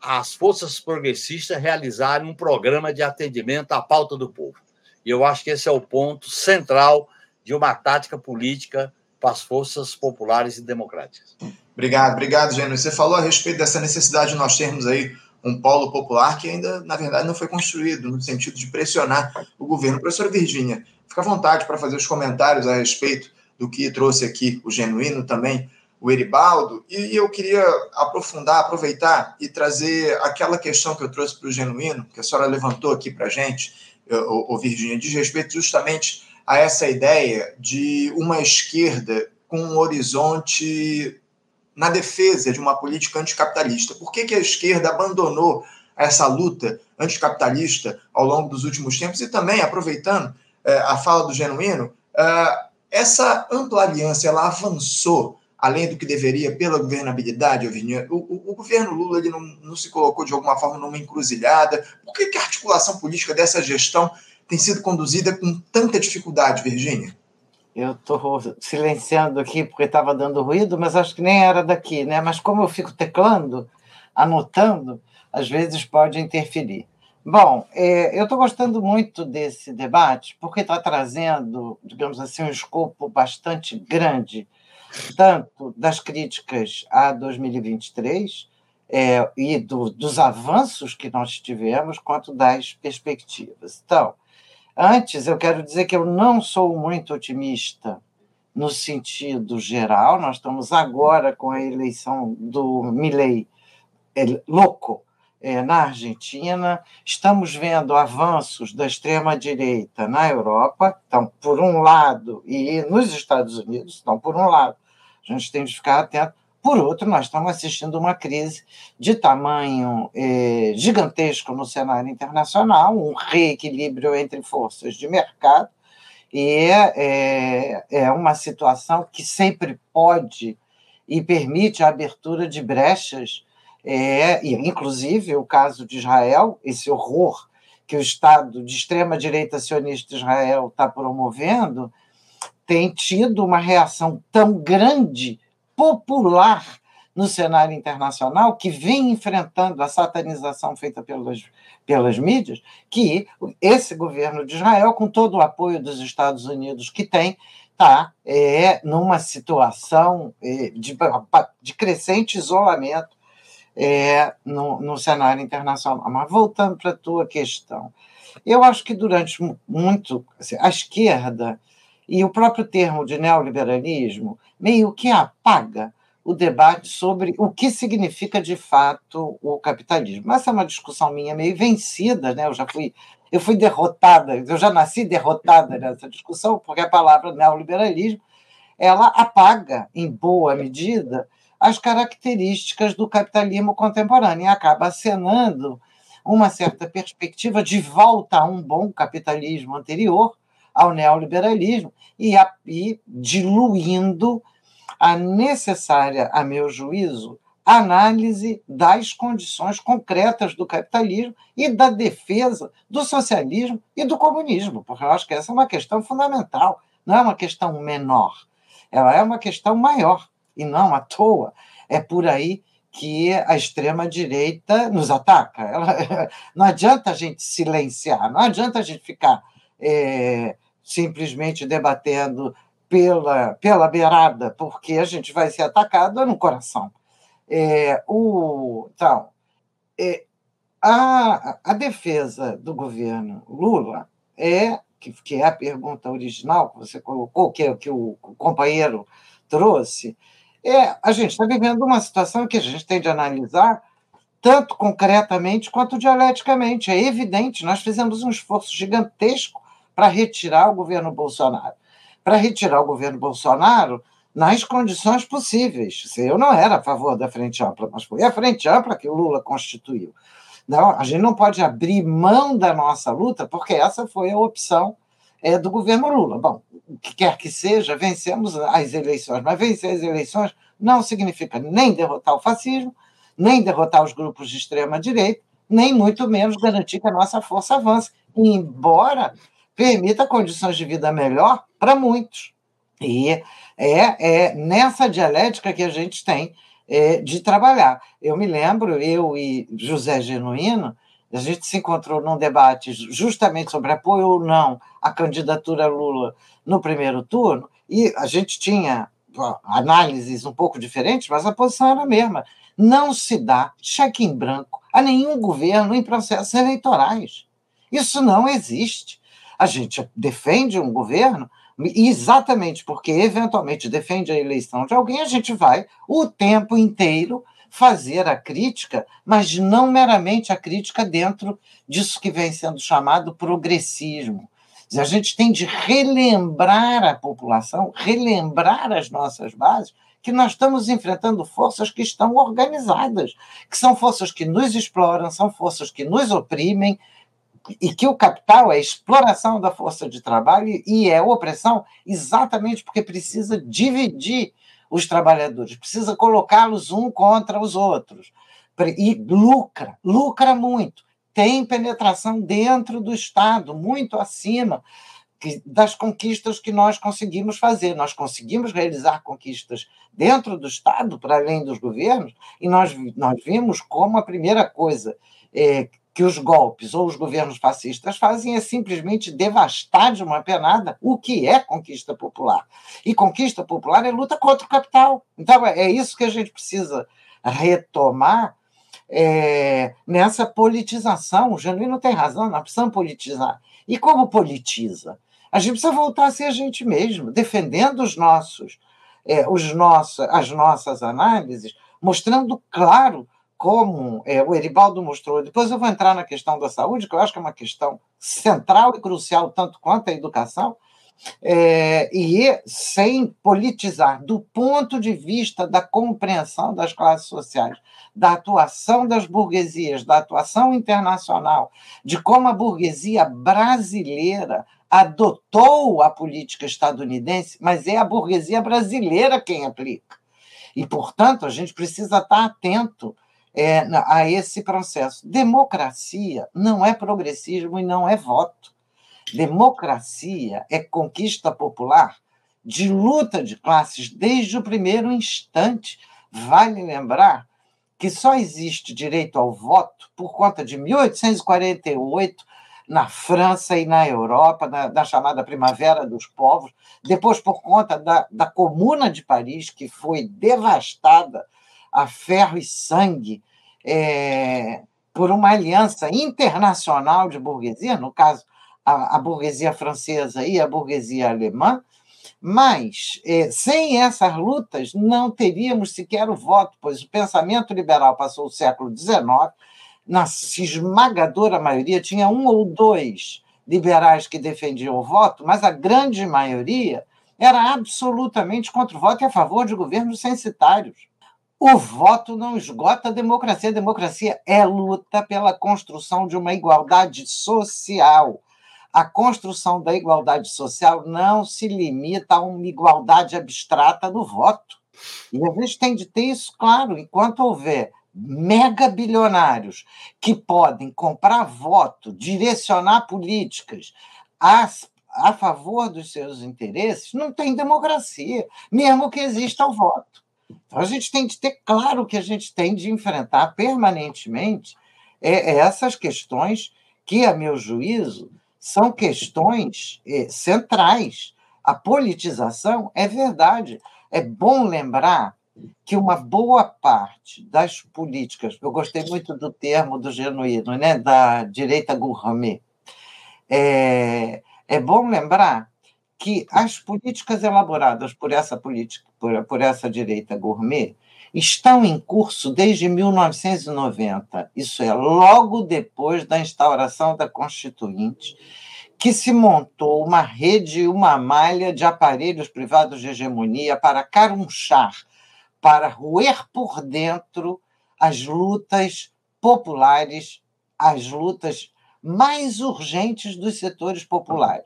as forças progressistas realizarem um programa de atendimento à pauta do povo. E eu acho que esse é o ponto central de uma tática política para as forças populares e democráticas. Obrigado, obrigado, Gênio. Você falou a respeito dessa necessidade de nós termos aí um polo popular que ainda, na verdade, não foi construído, no sentido de pressionar o governo. Professora Virgínia, fica à vontade para fazer os comentários a respeito do que trouxe aqui o Genuíno também, o Eribaldo, e eu queria aprofundar, aproveitar e trazer aquela questão que eu trouxe para o Genuíno, que a senhora levantou aqui para a gente, o Virgínia, diz respeito justamente a essa ideia de uma esquerda com um horizonte na defesa de uma política anticapitalista. Por que, que a esquerda abandonou essa luta anticapitalista ao longo dos últimos tempos? E também, aproveitando é, a fala do Genuíno, é, essa ampla aliança ela avançou além do que deveria pela governabilidade, o, o, o governo Lula ele não, não, se colocou de alguma forma numa encruzilhada. Por que, que a articulação política dessa gestão tem sido conduzida com tanta dificuldade, Virgínia? Eu estou silenciando aqui porque estava dando ruído, mas acho que nem era daqui, né? Mas como eu fico teclando, anotando, às vezes pode interferir. Bom, é, eu estou gostando muito desse debate porque está trazendo, digamos assim, um escopo bastante grande, tanto das críticas a 2023 é, e do, dos avanços que nós tivemos, quanto das perspectivas. Então, Antes, eu quero dizer que eu não sou muito otimista no sentido geral. Nós estamos agora com a eleição do Milley louco é, na Argentina. Estamos vendo avanços da extrema-direita na Europa, então, por um lado, e nos Estados Unidos, então, por um lado, a gente tem de ficar atento. Por outro, nós estamos assistindo uma crise de tamanho eh, gigantesco no cenário internacional, um reequilíbrio entre forças de mercado, e é, é uma situação que sempre pode e permite a abertura de brechas, é, inclusive o caso de Israel, esse horror que o Estado de extrema-direita sionista de Israel está promovendo, tem tido uma reação tão grande popular no cenário internacional, que vem enfrentando a satanização feita pelas, pelas mídias, que esse governo de Israel, com todo o apoio dos Estados Unidos que tem, está é, numa situação é, de, de crescente isolamento é, no, no cenário internacional. Mas voltando para a tua questão, eu acho que durante muito assim, a esquerda e o próprio termo de neoliberalismo meio que apaga o debate sobre o que significa de fato o capitalismo. Essa é uma discussão minha meio vencida, né? Eu já fui, eu fui derrotada, eu já nasci derrotada nessa discussão, porque a palavra neoliberalismo ela apaga, em boa medida, as características do capitalismo contemporâneo e acaba acenando uma certa perspectiva de volta a um bom capitalismo anterior, ao neoliberalismo e, a, e diluindo a necessária, a meu juízo, análise das condições concretas do capitalismo e da defesa do socialismo e do comunismo, porque eu acho que essa é uma questão fundamental, não é uma questão menor, ela é uma questão maior, e não à toa. É por aí que a extrema-direita nos ataca. Ela, <laughs> não adianta a gente silenciar, não adianta a gente ficar é, simplesmente debatendo pela, pela beirada, porque a gente vai ser atacado no coração. É, o, então, é, a, a defesa do governo Lula é, que, que é a pergunta original que você colocou, que, é, que o, o companheiro trouxe, é, a gente está vivendo uma situação que a gente tem de analisar tanto concretamente quanto dialeticamente. É evidente, nós fizemos um esforço gigantesco para retirar o governo Bolsonaro. Para retirar o governo Bolsonaro nas condições possíveis. Eu não era a favor da Frente Ampla, mas foi a Frente Ampla que o Lula constituiu. Não, a gente não pode abrir mão da nossa luta, porque essa foi a opção é, do governo Lula. Bom, o que quer que seja, vencemos as eleições, mas vencer as eleições não significa nem derrotar o fascismo, nem derrotar os grupos de extrema-direita, nem muito menos garantir que a nossa força avance. Embora permita condições de vida melhor para muitos. E é, é nessa dialética que a gente tem é, de trabalhar. Eu me lembro, eu e José Genuíno, a gente se encontrou num debate justamente sobre apoio ou não à candidatura Lula no primeiro turno, e a gente tinha análises um pouco diferentes, mas a posição era a mesma. Não se dá cheque em branco a nenhum governo em processos eleitorais. Isso não existe. A gente defende um governo exatamente porque eventualmente defende a eleição de alguém, a gente vai o tempo inteiro fazer a crítica, mas não meramente a crítica dentro disso que vem sendo chamado progressismo. A gente tem de relembrar a população, relembrar as nossas bases, que nós estamos enfrentando forças que estão organizadas, que são forças que nos exploram, são forças que nos oprimem, e que o capital é exploração da força de trabalho e é opressão exatamente porque precisa dividir os trabalhadores, precisa colocá-los um contra os outros. E lucra, lucra muito. Tem penetração dentro do Estado, muito acima das conquistas que nós conseguimos fazer. Nós conseguimos realizar conquistas dentro do Estado, para além dos governos, e nós, nós vimos como a primeira coisa é, que os golpes ou os governos fascistas fazem é simplesmente devastar de uma penada o que é conquista popular. E conquista popular é luta contra o capital. Então, é isso que a gente precisa retomar é, nessa politização. O Genuíno tem razão, nós precisamos politizar. E como politiza? A gente precisa voltar a ser a gente mesmo, defendendo os nossos, é, os nossos, as nossas análises, mostrando claro como é, o Eribaldo mostrou, depois eu vou entrar na questão da saúde, que eu acho que é uma questão central e crucial, tanto quanto a educação, é, e sem politizar, do ponto de vista da compreensão das classes sociais, da atuação das burguesias, da atuação internacional, de como a burguesia brasileira adotou a política estadunidense, mas é a burguesia brasileira quem aplica. E, portanto, a gente precisa estar atento é, a esse processo. Democracia não é progressismo e não é voto. Democracia é conquista popular de luta de classes desde o primeiro instante. Vale lembrar que só existe direito ao voto por conta de 1848 na França e na Europa, na, na, chamada Primavera dos Povos, depois por conta da, da Comuna de Paris, que foi devastada a ferro e sangue é, por uma aliança internacional de burguesia, no caso, a, a burguesia francesa e a burguesia alemã, mas é, sem essas lutas não teríamos sequer o voto, pois o pensamento liberal passou o século XIX, na esmagadora maioria, tinha um ou dois liberais que defendiam o voto, mas a grande maioria era absolutamente contra o voto e a favor de governos censitários. O voto não esgota a democracia. A democracia é luta pela construção de uma igualdade social. A construção da igualdade social não se limita a uma igualdade abstrata do voto. E a gente tem de ter isso claro. Enquanto houver mega bilionários que podem comprar voto, direcionar políticas a favor dos seus interesses, não tem democracia, mesmo que exista o voto. Então, a gente tem de ter claro que a gente tem de enfrentar permanentemente é, é essas questões que, a meu juízo, são questões é, centrais. A politização é verdade. É bom lembrar que uma boa parte das políticas, eu gostei muito do termo do genuíno, né, da direita gourmet. É, é bom lembrar que as políticas elaboradas por essa política, por, por essa direita gourmet, estão em curso desde 1990. Isso é, logo depois da instauração da Constituinte, que se montou uma rede, uma malha de aparelhos privados de hegemonia para carunchar, para roer por dentro as lutas populares, as lutas mais urgentes dos setores populares.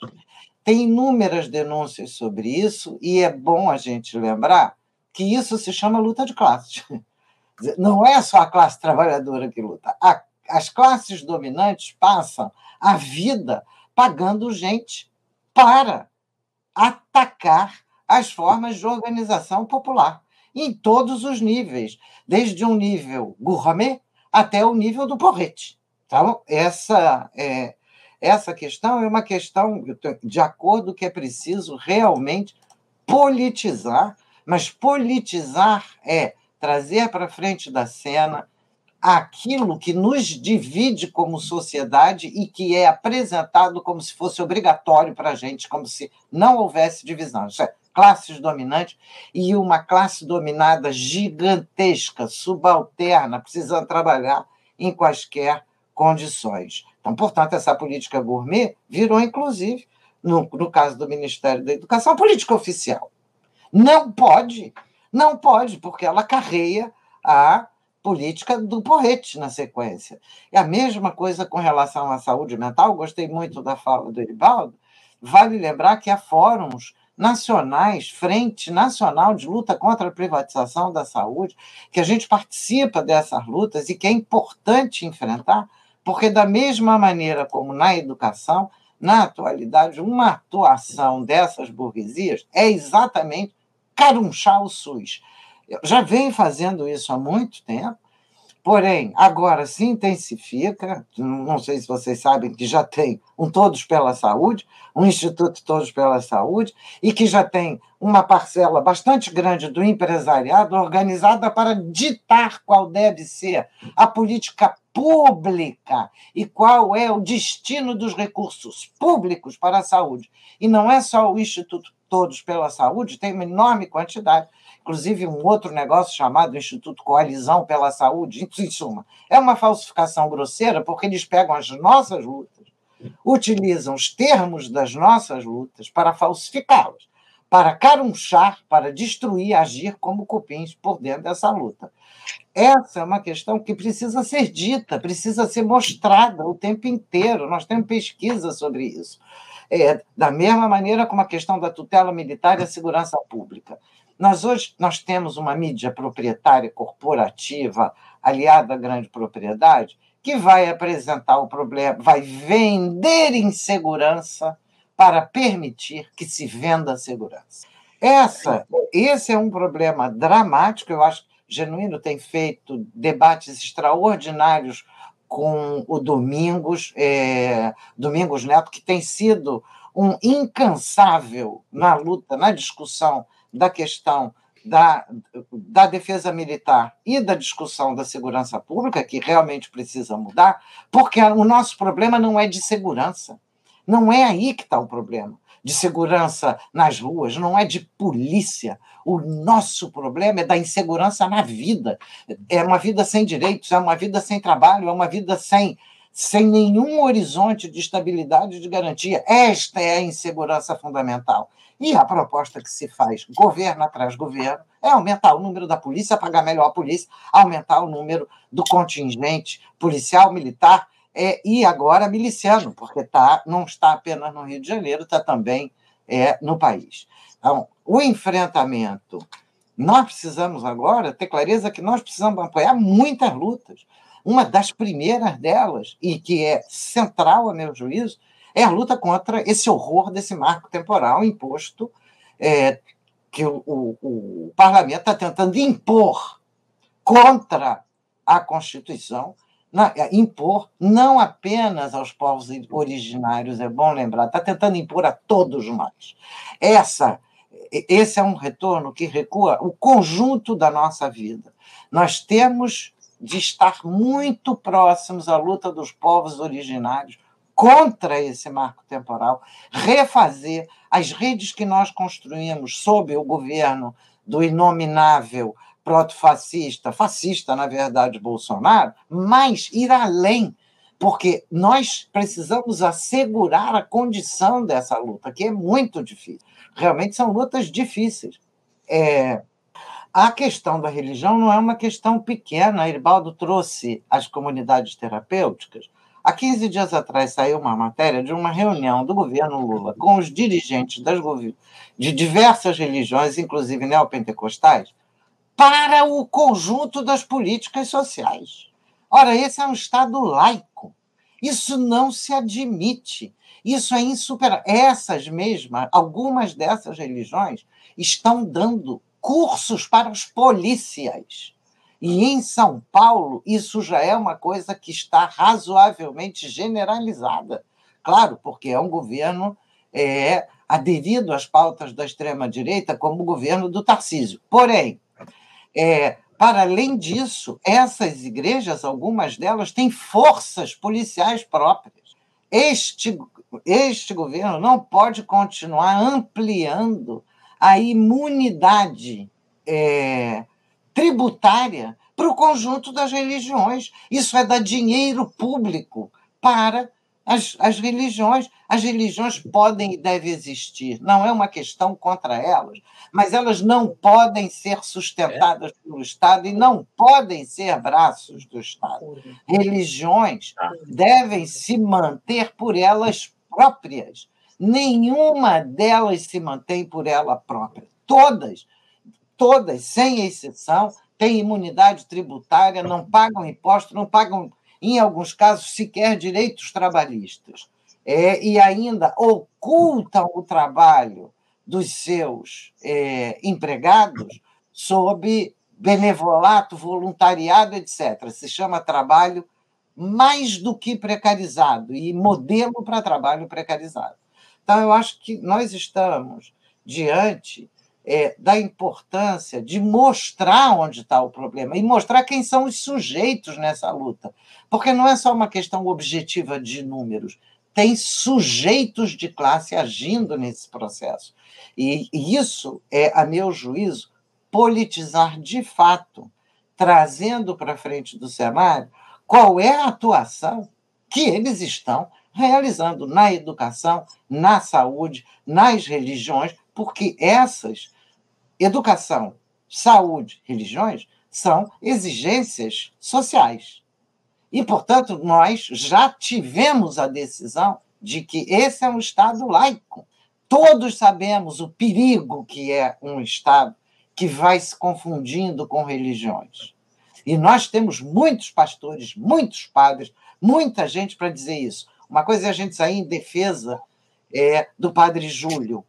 Tem inúmeras denúncias sobre isso, e é bom a gente lembrar que isso se chama luta de classes. <laughs> Não é só a classe trabalhadora que luta. as classes dominantes passam a vida pagando gente para atacar as formas de organização popular. em todos os níveis, desde um nível gourmet até o nível do porrete. Então, essa, é, essa questão é uma questão de acordo que é preciso realmente politizar, mas politizar é trazer para frente da cena aquilo que nos divide como sociedade e que é apresentado como se fosse obrigatório para a gente, como se não houvesse divisão. Isso é classes dominantes e uma classe dominada gigantesca, subalterna, precisando trabalhar em quaisquer condições. Então, portanto, essa política gourmet virou, inclusive, no, no caso do Ministério da Educação, política oficial. Não pode, não pode, porque ela carreia a política do porrete na sequência. É a mesma coisa com relação à saúde mental. Gostei muito da fala do Eribaldo. Vale lembrar que há fóruns nacionais, Frente Nacional de Luta contra a Privatização da Saúde, que a gente participa dessas lutas e que é importante enfrentar, porque, da mesma maneira como na educação, na atualidade, uma atuação dessas burguesias é exatamente carunchar o SUS. Eu já venho fazendo isso há muito tempo, porém, agora se intensifica. Não sei se vocês sabem que já tem um Todos pela Saúde, um Instituto Todos pela Saúde, e que já tem uma parcela bastante grande do empresariado organizada para ditar qual deve ser a política pública. E qual é o destino dos recursos públicos para a saúde. E não é só o Instituto Todos pela Saúde, tem uma enorme quantidade. Inclusive um outro negócio chamado Instituto Coalizão pela Saúde, <laughs> em suma, é uma falsificação grosseira porque eles pegam as nossas lutas, utilizam os termos das nossas lutas para falsificá-las, para carunchar, para destruir, agir como cupins por dentro dessa luta. Essa é uma questão que precisa ser dita, precisa ser mostrada o tempo inteiro. Nós temos pesquisa sobre isso. É, da mesma maneira como a questão da tutela militar e a segurança pública. Nós hoje nós temos uma mídia proprietária corporativa aliada à grande propriedade que vai apresentar o problema, vai vender insegurança para permitir que se venda a segurança. Essa, esse é um problema dramático. Eu acho que Genuíno tem feito debates extraordinários com o Domingos, é, Domingos Neto, que tem sido um incansável na luta, na discussão da questão da, da defesa militar e da discussão da segurança pública, que realmente precisa mudar, porque o nosso problema não é de segurança. Não é aí que está o problema. De segurança nas ruas, não é de polícia. O nosso problema é da insegurança na vida. É uma vida sem direitos, é uma vida sem trabalho, é uma vida sem, sem nenhum horizonte de estabilidade e de garantia. Esta é a insegurança fundamental. E a proposta que se faz, governo atrás governo, é aumentar o número da polícia, pagar melhor a polícia, aumentar o número do contingente policial, militar é, e agora miliciano, porque tá, não está apenas no Rio de Janeiro, está também é, no país. Então, o enfrentamento. Nós precisamos agora ter clareza que nós precisamos apoiar muitas lutas. Uma das primeiras delas, e que é central, a meu juízo, é a luta contra esse horror desse marco temporal imposto é, que o, o, o parlamento está tentando impor contra a Constituição, é, impor não apenas aos povos originários, é bom lembrar, está tentando impor a todos nós. Essa, esse é um retorno que recua o conjunto da nossa vida. Nós temos de estar muito próximos à luta dos povos originários, contra esse marco temporal, refazer as redes que nós construímos sob o governo do inominável proto-fascista, fascista, na verdade, Bolsonaro, mas ir além, porque nós precisamos assegurar a condição dessa luta, que é muito difícil. Realmente são lutas difíceis. É, a questão da religião não é uma questão pequena. Iribaldo trouxe as comunidades terapêuticas. Há 15 dias atrás saiu uma matéria de uma reunião do governo Lula com os dirigentes das de diversas religiões, inclusive neopentecostais, para o conjunto das políticas sociais. Ora, esse é um Estado laico. Isso não se admite. Isso é insuperável. Essas mesmas, algumas dessas religiões, estão dando cursos para os polícias. E em São Paulo, isso já é uma coisa que está razoavelmente generalizada. Claro, porque é um governo é, aderido às pautas da extrema-direita, como o governo do Tarcísio. Porém, é, para além disso, essas igrejas, algumas delas, têm forças policiais próprias. Este, este governo não pode continuar ampliando a imunidade é, tributária para o conjunto das religiões. Isso é dar dinheiro público para as, as religiões. As religiões podem e devem existir, não é uma questão contra elas, mas elas não podem ser sustentadas é. pelo Estado e não podem ser braços do Estado. Religiões tá. devem se manter por elas próprias. Nenhuma delas se mantém por ela própria. Todas, todas, sem exceção, têm imunidade tributária, não pagam imposto, não pagam em alguns casos, sequer direitos trabalhistas, é, e ainda ocultam o trabalho dos seus é, empregados sob benevolato, voluntariado, etc. Se chama trabalho mais do que precarizado e modelo para trabalho precarizado. Então, eu acho que nós estamos diante é, da importância de mostrar onde está o problema e mostrar quem são os sujeitos nessa luta. Porque não é só uma questão objetiva de números, tem sujeitos de classe agindo nesse processo. E, e isso é, a meu juízo, politizar de fato, trazendo para frente do cenário qual é a atuação que eles estão realizando na educação, na saúde, nas religiões, porque essas educação, saúde, religiões são exigências sociais. E, portanto, nós já tivemos a decisão de que esse é um Estado laico. Todos sabemos o perigo que é um Estado que vai se confundindo com religiões. E nós temos muitos pastores, muitos padres, muita gente para dizer isso. Uma coisa é a gente sair em defesa é, do padre Júlio,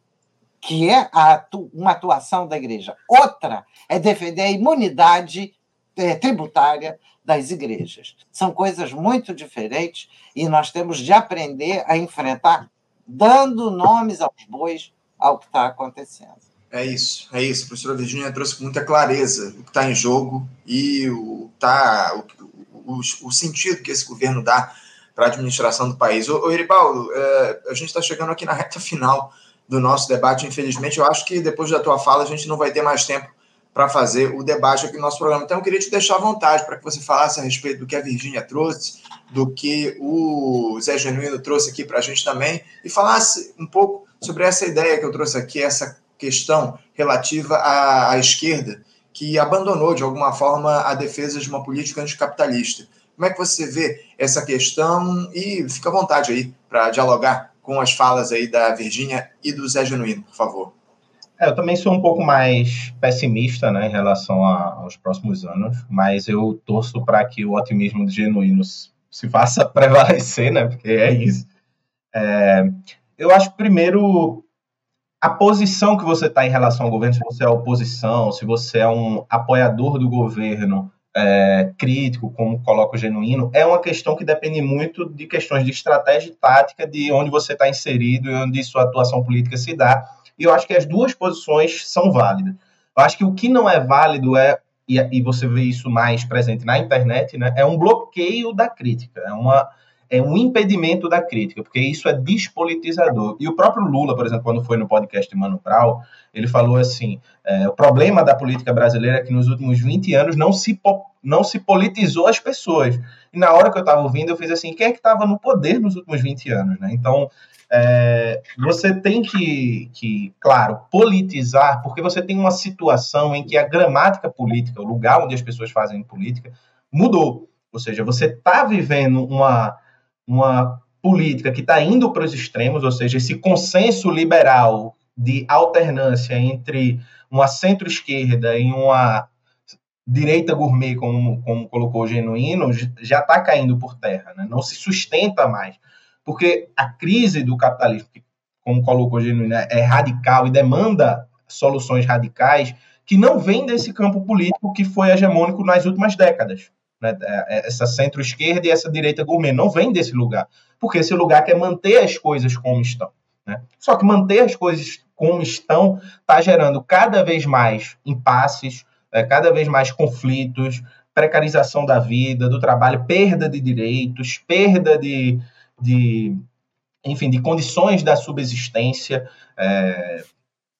que é atu uma atuação da igreja. Outra é defender a imunidade é, tributária das igrejas. São coisas muito diferentes e nós temos de aprender a enfrentar, dando nomes aos bois ao que está acontecendo. É isso, é isso. A professora Virginia trouxe com muita clareza o que está em jogo e o, tá, o, o, o, sentido que esse governo dá para a administração do país. Ô, ô Eribaldo, é, a gente está chegando aqui na reta final do nosso debate. Infelizmente, eu acho que depois da tua fala a gente não vai ter mais tempo para fazer o debate aqui no nosso programa. Então, eu queria te deixar à vontade para que você falasse a respeito do que a Virgínia trouxe, do que o Zé Genuíno trouxe aqui para a gente também, e falasse um pouco sobre essa ideia que eu trouxe aqui, essa questão relativa à, à esquerda, que abandonou, de alguma forma, a defesa de uma política anticapitalista. Como é que você vê essa questão? E fica à vontade aí para dialogar com as falas aí da Virgínia e do Zé Genuíno, por favor. É, eu também sou um pouco mais pessimista né, em relação a, aos próximos anos, mas eu torço para que o otimismo de Genuíno se faça <laughs> prevalecer, né, porque é isso. É, eu acho, primeiro, a posição que você está em relação ao governo, se você é oposição, se você é um apoiador do governo, é, crítico, como coloca o genuíno, é uma questão que depende muito de questões de estratégia e tática, de onde você está inserido e onde sua atuação política se dá. E eu acho que as duas posições são válidas. Eu acho que o que não é válido é, e, e você vê isso mais presente na internet, né, é um bloqueio da crítica, é uma é um impedimento da crítica, porque isso é despolitizador. E o próprio Lula, por exemplo, quando foi no podcast Mano Brown, ele falou assim: é, o problema da política brasileira é que nos últimos 20 anos não se, não se politizou as pessoas. E na hora que eu estava ouvindo, eu fiz assim: quem é que estava no poder nos últimos 20 anos? Né? Então, é, você tem que, que, claro, politizar, porque você tem uma situação em que a gramática política, o lugar onde as pessoas fazem política, mudou. Ou seja, você está vivendo uma, uma política que está indo para os extremos, ou seja, esse consenso liberal de alternância entre uma centro-esquerda e uma direita gourmet, como, como colocou o Genuíno, já está caindo por terra, né? não se sustenta mais. Porque a crise do capitalismo, como colocou o Genuíno, é radical e demanda soluções radicais que não vem desse campo político que foi hegemônico nas últimas décadas. Né? É, é, essa centro-esquerda e essa direita gourmet não vem desse lugar, porque esse lugar quer manter as coisas como estão. Né? Só que manter as coisas como estão está gerando cada vez mais impasses, é, cada vez mais conflitos, precarização da vida, do trabalho, perda de direitos, perda de, de enfim, de condições da subsistência. É,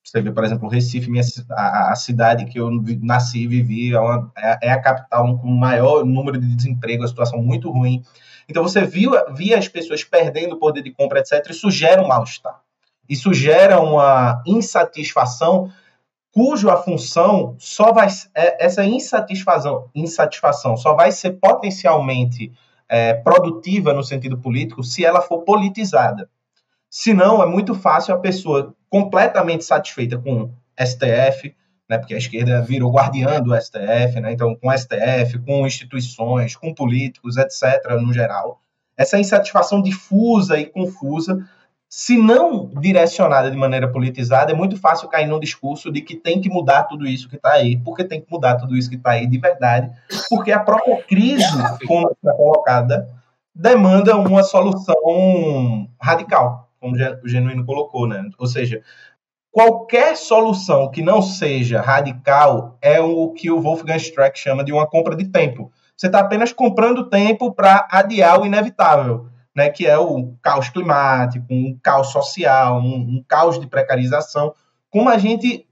você vê, por exemplo, o Recife, minha, a, a, cidade que eu nasci e vivi, é, uma, é, é a capital com maior número de desemprego, a situação muito ruim. Então, você viu, via as pessoas perdendo o poder de compra, etc., isso gera um mal-estar. Isso gera uma insatisfação cuja função só vai é, essa insatisfação, insatisfação só vai ser potencialmente é, produtiva no sentido político se ela for politizada. Senão, é muito fácil a pessoa completamente satisfeita com STF, né, porque a esquerda virou guardiã do STF, né, então com STF, com instituições, com políticos, etc., no geral. Essa insatisfação difusa e confusa se não direcionada de maneira politizada, é muito fácil cair num discurso de que tem que mudar tudo isso que está aí, porque tem que mudar tudo isso que está aí de verdade, porque a própria crise, como está colocada, demanda uma solução radical, como o Genuíno colocou, né? Ou seja, qualquer solução que não seja radical é o que o Wolfgang Streck chama de uma compra de tempo. Você está apenas comprando tempo para adiar o inevitável né, que é o caos climático, um caos social, um, um caos de precarização, como a gente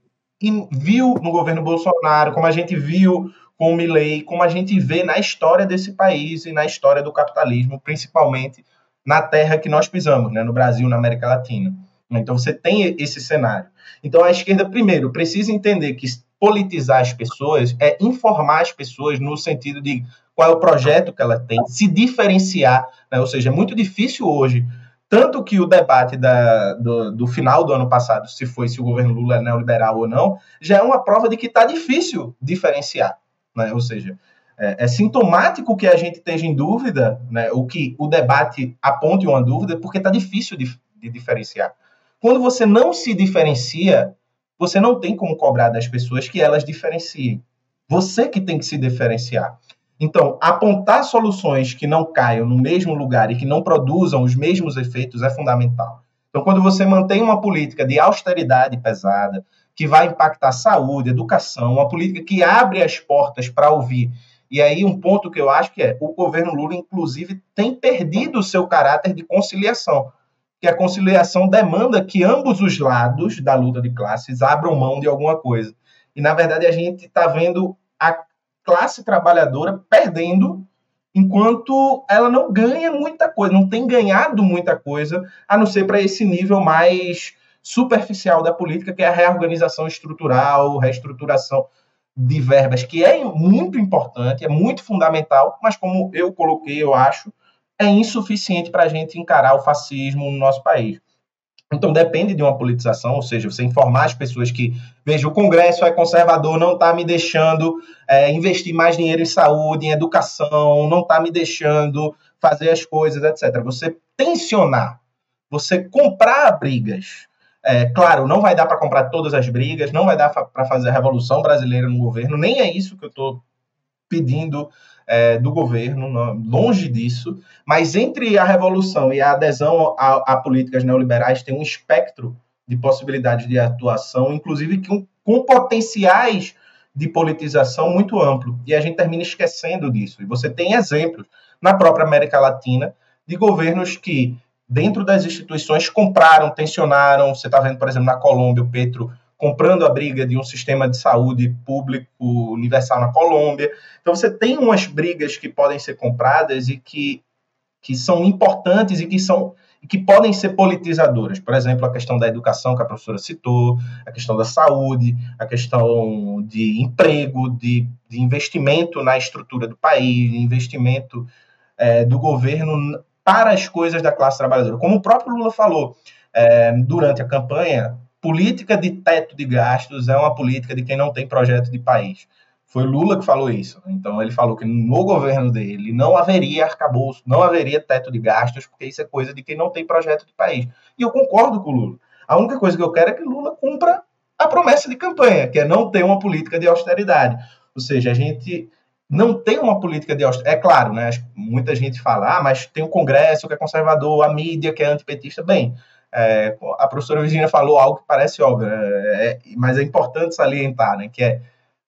viu no governo Bolsonaro, como a gente viu com o Milley, como a gente vê na história desse país e na história do capitalismo, principalmente na terra que nós pisamos, né, no Brasil, na América Latina. Então você tem esse cenário. Então a esquerda, primeiro, precisa entender que politizar as pessoas é informar as pessoas no sentido de qual é o projeto que ela tem, se diferenciar, né? ou seja, é muito difícil hoje, tanto que o debate da, do, do, final do ano passado, se foi se o governo Lula é neoliberal ou não, já é uma prova de que está difícil diferenciar, né? ou seja, é, é, sintomático que a gente esteja em dúvida, né? o que o debate aponte uma dúvida, porque está difícil de, de diferenciar. Quando você não se diferencia, você não tem como cobrar das pessoas que elas diferenciem. Você que tem que se diferenciar. Então, apontar soluções que não caiam no mesmo lugar e que não produzam os mesmos efeitos é fundamental. Então, quando você mantém uma política de austeridade pesada, que vai impactar saúde, educação, uma política que abre as portas para ouvir. E aí, um ponto que eu acho que é: o governo Lula, inclusive, tem perdido o seu caráter de conciliação. Que a conciliação demanda que ambos os lados da luta de classes abram mão de alguma coisa. E, na verdade, a gente está vendo a classe trabalhadora perdendo enquanto ela não ganha muita coisa, não tem ganhado muita coisa, a não ser para esse nível mais superficial da política, que é a reorganização estrutural, reestruturação de verbas, que é muito importante, é muito fundamental, mas como eu coloquei, eu acho, é insuficiente para a gente encarar o fascismo no nosso país. Então depende de uma politização, ou seja, você informar as pessoas que, veja, o Congresso é conservador, não está me deixando é, investir mais dinheiro em saúde, em educação, não está me deixando fazer as coisas, etc. Você tensionar, você comprar brigas. É, claro, não vai dar para comprar todas as brigas, não vai dar para fazer a revolução brasileira no governo, nem é isso que eu estou pedindo é, do governo, longe disso, mas entre a revolução e a adesão a, a, políticas neoliberais tem um espectro de possibilidades de atuação, inclusive com, com potenciais de politização muito amplo. E a gente termina esquecendo disso. E você tem exemplos na própria América Latina de governos que, dentro das instituições, compraram, tensionaram. Você está vendo, por exemplo, na Colômbia, o Petro comprando a briga de um sistema de saúde público universal na Colômbia. Então você tem umas brigas que podem ser compradas e que, que são importantes e que são e que podem ser politizadoras. Por exemplo, a questão da educação que a professora citou, a questão da saúde, a questão de emprego, de, de investimento na estrutura do país, investimento é, do governo para as coisas da classe trabalhadora. Como o próprio Lula falou é, durante a campanha, política de teto de gastos é uma política de quem não tem projeto de país. Foi Lula que falou isso. Então, ele falou que no governo dele não haveria arcabouço, não haveria teto de gastos, porque isso é coisa de quem não tem projeto de país. E eu concordo com o Lula. A única coisa que eu quero é que Lula cumpra a promessa de campanha, que é não ter uma política de austeridade. Ou seja, a gente não tem uma política de austeridade. É claro, né? Muita gente fala, ah, mas tem o Congresso que é conservador, a mídia que é antipetista. Bem, é, a professora Virginia falou algo que parece óbvio, né? é, mas é importante salientar, né? Que é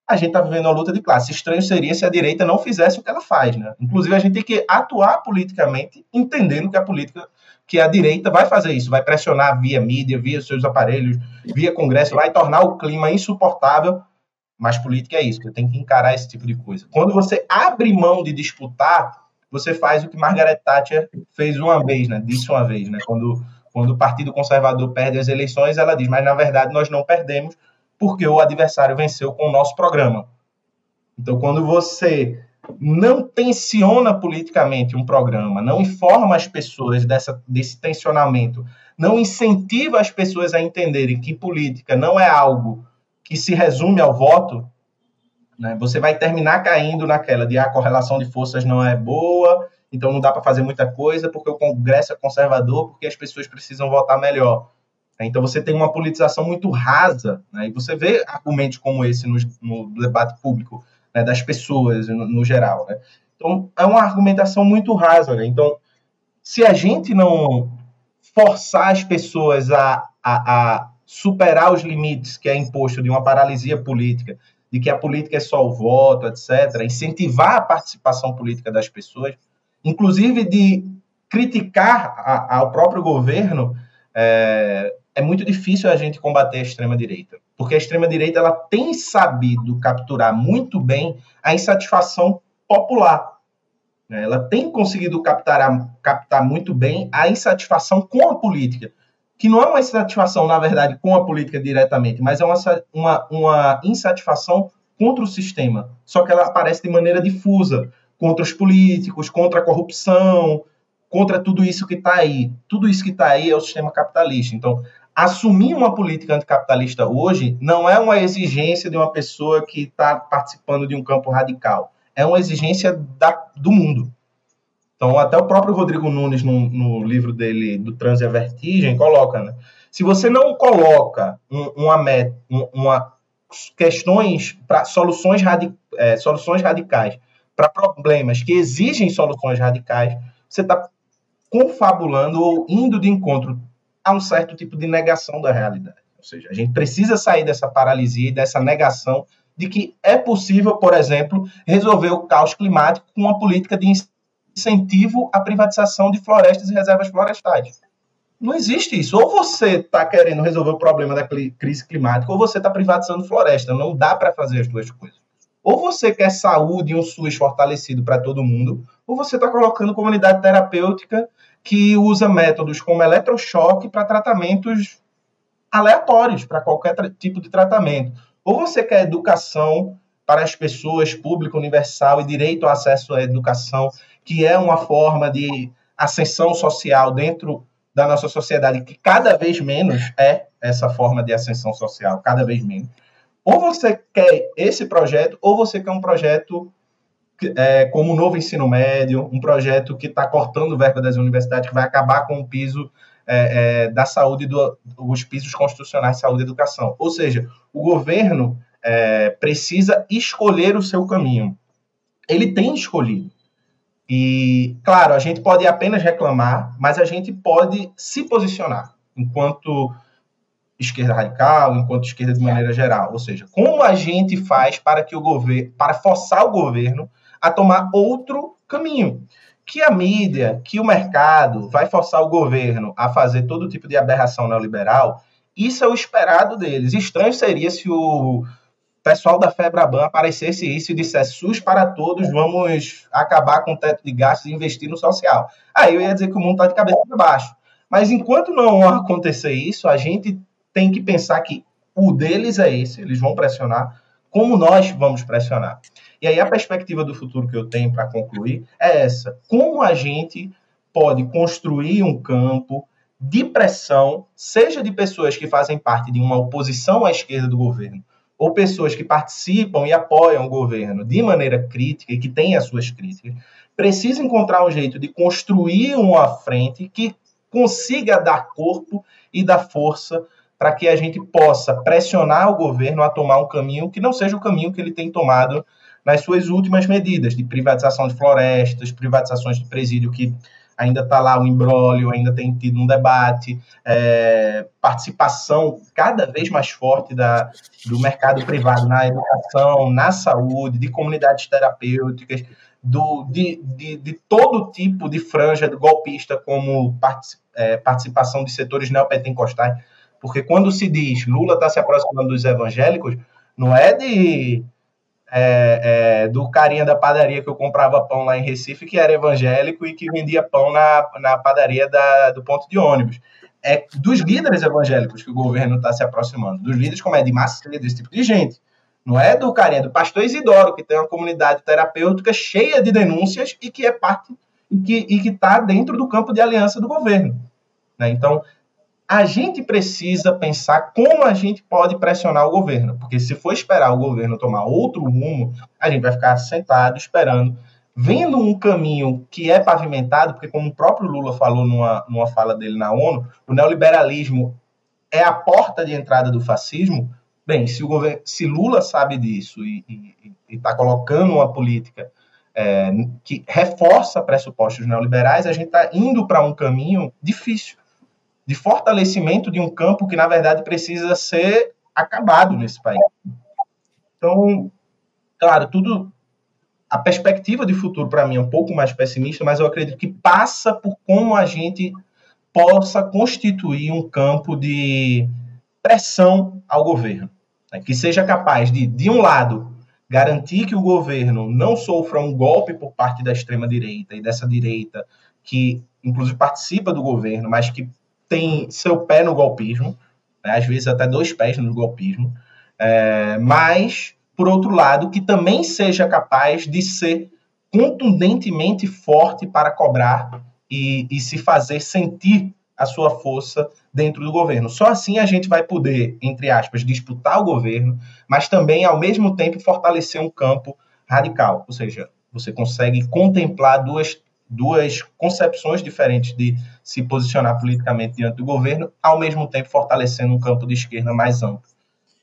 a gente está vivendo uma luta de classe. Estranho seria se a direita não fizesse o que ela faz, né? Inclusive, a gente tem que atuar politicamente, entendendo que a política, que a direita vai fazer isso, vai pressionar via mídia, via seus aparelhos, via Congresso, vai tornar o clima insuportável. Mas política é isso, você tem que encarar esse tipo de coisa. Quando você abre mão de disputar, você faz o que Margaret Thatcher fez uma vez, né? Disse uma vez, né? Quando, quando o Partido Conservador perde as eleições, ela diz, mas na verdade nós não perdemos, porque o adversário venceu com o nosso programa. Então, quando você não tensiona politicamente um programa, não informa as pessoas dessa, desse tensionamento, não incentiva as pessoas a entenderem que política não é algo que se resume ao voto, né, você vai terminar caindo naquela de ah, a correlação de forças não é boa, então não dá para fazer muita coisa porque o Congresso é conservador, porque as pessoas precisam votar melhor. Né? Então você tem uma politização muito rasa, né? e você vê argumentos como esse no, no debate público né, das pessoas no, no, geral. Né? Então é uma argumentação muito rasa. Né? Então, se a gente não forçar as pessoas a, a, a superar os limites que é imposto de uma paralisia política, de que a política é só o voto, etc., incentivar a participação política das pessoas, inclusive de criticar a, ao próprio governo é, é muito difícil a gente combater a extrema-direita, porque a extrema-direita ela tem sabido capturar muito bem a insatisfação popular. Né? Ela tem conseguido captar, captar muito bem a insatisfação com a política, que não é uma insatisfação, na verdade, com a política diretamente, mas é uma, uma, uma insatisfação contra o sistema, só que ela aparece de maneira difusa, contra os políticos, contra a corrupção, contra tudo isso que está aí. Tudo isso que está aí é o sistema capitalista. Então, assumir uma política anticapitalista hoje não é uma exigência de uma pessoa que está participando de um campo radical. É uma exigência da, do mundo. Então, até o próprio Rodrigo Nunes, no, no livro dele, do Trans e a Vertigem, coloca, né? Se você não coloca um, uma, um, uma questões para soluções, radi, é, soluções radicais para problemas que exigem soluções radicais, você está confabulando ou indo de encontro a um certo tipo de negação da realidade. Ou seja, a gente precisa sair dessa paralisia e dessa negação de que é possível, por exemplo, resolver o caos climático com uma política de incentivo à privatização de florestas e reservas florestais. Não existe isso. Ou você está querendo resolver o problema da crise climática, ou você está privatizando floresta. Não dá para fazer as duas coisas. Ou você quer saúde e um SUS fortalecido para todo mundo, ou você está colocando comunidade terapêutica que usa métodos como eletrochoque para tratamentos aleatórios, para qualquer tipo de tratamento. Ou você quer educação para as pessoas, público universal e direito ao acesso à educação, que é uma forma de ascensão social dentro da nossa sociedade, que cada vez menos é essa forma de ascensão social, cada vez menos. Ou você quer esse projeto, ou você quer um projeto é, como o novo ensino médio, um projeto que está cortando verba das universidades, que vai acabar com o piso é, é, da saúde, do, os pisos constitucionais de saúde e educação. Ou seja, o governo é, precisa escolher o seu caminho. Ele tem escolhido. E, claro, a gente pode apenas reclamar, mas a gente pode se posicionar enquanto esquerda radical, enquanto esquerda de maneira geral. Ou seja, como a gente faz para que o governo, para forçar o governo a tomar outro caminho. Que a mídia, que o mercado vai forçar o governo a fazer todo tipo de aberração neoliberal, isso é o esperado deles. Estranho seria se o pessoal da Febraban aparecesse isso e dissesse SUS para todos, vamos acabar com o teto de gastos e investir no social. Aí eu ia dizer que o mundo está de cabeça para baixo. Mas enquanto não acontecer isso, a gente tem que pensar que o deles é esse, eles vão pressionar, como nós vamos pressionar. E aí a perspectiva do futuro que eu tenho para concluir é essa: como a gente pode construir um campo de pressão, seja de pessoas que fazem parte de uma oposição à esquerda do governo, ou pessoas que participam e apoiam o governo de maneira crítica e que têm as suas críticas, precisa encontrar um jeito de construir uma frente que consiga dar corpo e dar força para que a gente possa pressionar o governo a tomar um caminho que não seja o caminho que ele tem tomado nas suas últimas medidas de privatização de florestas, privatizações de presídio que ainda está lá o embrólio, ainda tem tido um debate, é, participação cada vez mais forte da, do mercado privado na educação, na saúde, de comunidades terapêuticas, do, de, de, de todo tipo de franja do golpista, como é, participação de setores neopentecostais, porque quando se diz Lula está se aproximando dos evangélicos, não é de é, é, do carinha da padaria que eu comprava pão lá em Recife, que era evangélico e que vendia pão na, na padaria da, do ponto de ônibus. É dos líderes evangélicos que o governo está se aproximando, dos líderes como é de Macedo, esse tipo de gente. Não é do carinha, do pastor Isidoro, que tem uma comunidade terapêutica cheia de denúncias e que é parte e que está dentro do campo de aliança do governo. Né? Então, a gente precisa pensar como a gente pode pressionar o governo, porque se for esperar o governo tomar outro rumo, a gente vai ficar sentado esperando, vendo um caminho que é pavimentado, porque como o próprio Lula falou numa, numa fala dele na ONU, o neoliberalismo é a porta de entrada do fascismo. Bem, se, o governo, se Lula sabe disso e está colocando uma política é, que reforça pressupostos neoliberais, a gente está indo para um caminho difícil de fortalecimento de um campo que, na verdade, precisa ser acabado nesse país. Então, claro, tudo. A perspectiva de futuro, para mim, é um pouco mais pessimista, mas eu acredito que passa por como a gente possa constituir um campo de pressão ao governo, né? que seja capaz de, de um lado, garantir que o governo não sofra um golpe por parte da extrema-direita e dessa direita que, inclusive, participa do governo, mas que tem seu pé no golpismo, né, às vezes até dois pés no golpismo, é, mas, por outro lado, que também seja capaz de ser contundentemente forte para cobrar e, e se fazer sentir a sua força dentro do governo. Só assim a gente vai poder, entre aspas, disputar o governo, mas também, ao mesmo tempo, fortalecer um campo radical. Ou seja, você consegue contemplar duas duas concepções diferentes de se posicionar politicamente diante do governo, ao mesmo tempo fortalecendo um campo de esquerda mais amplo.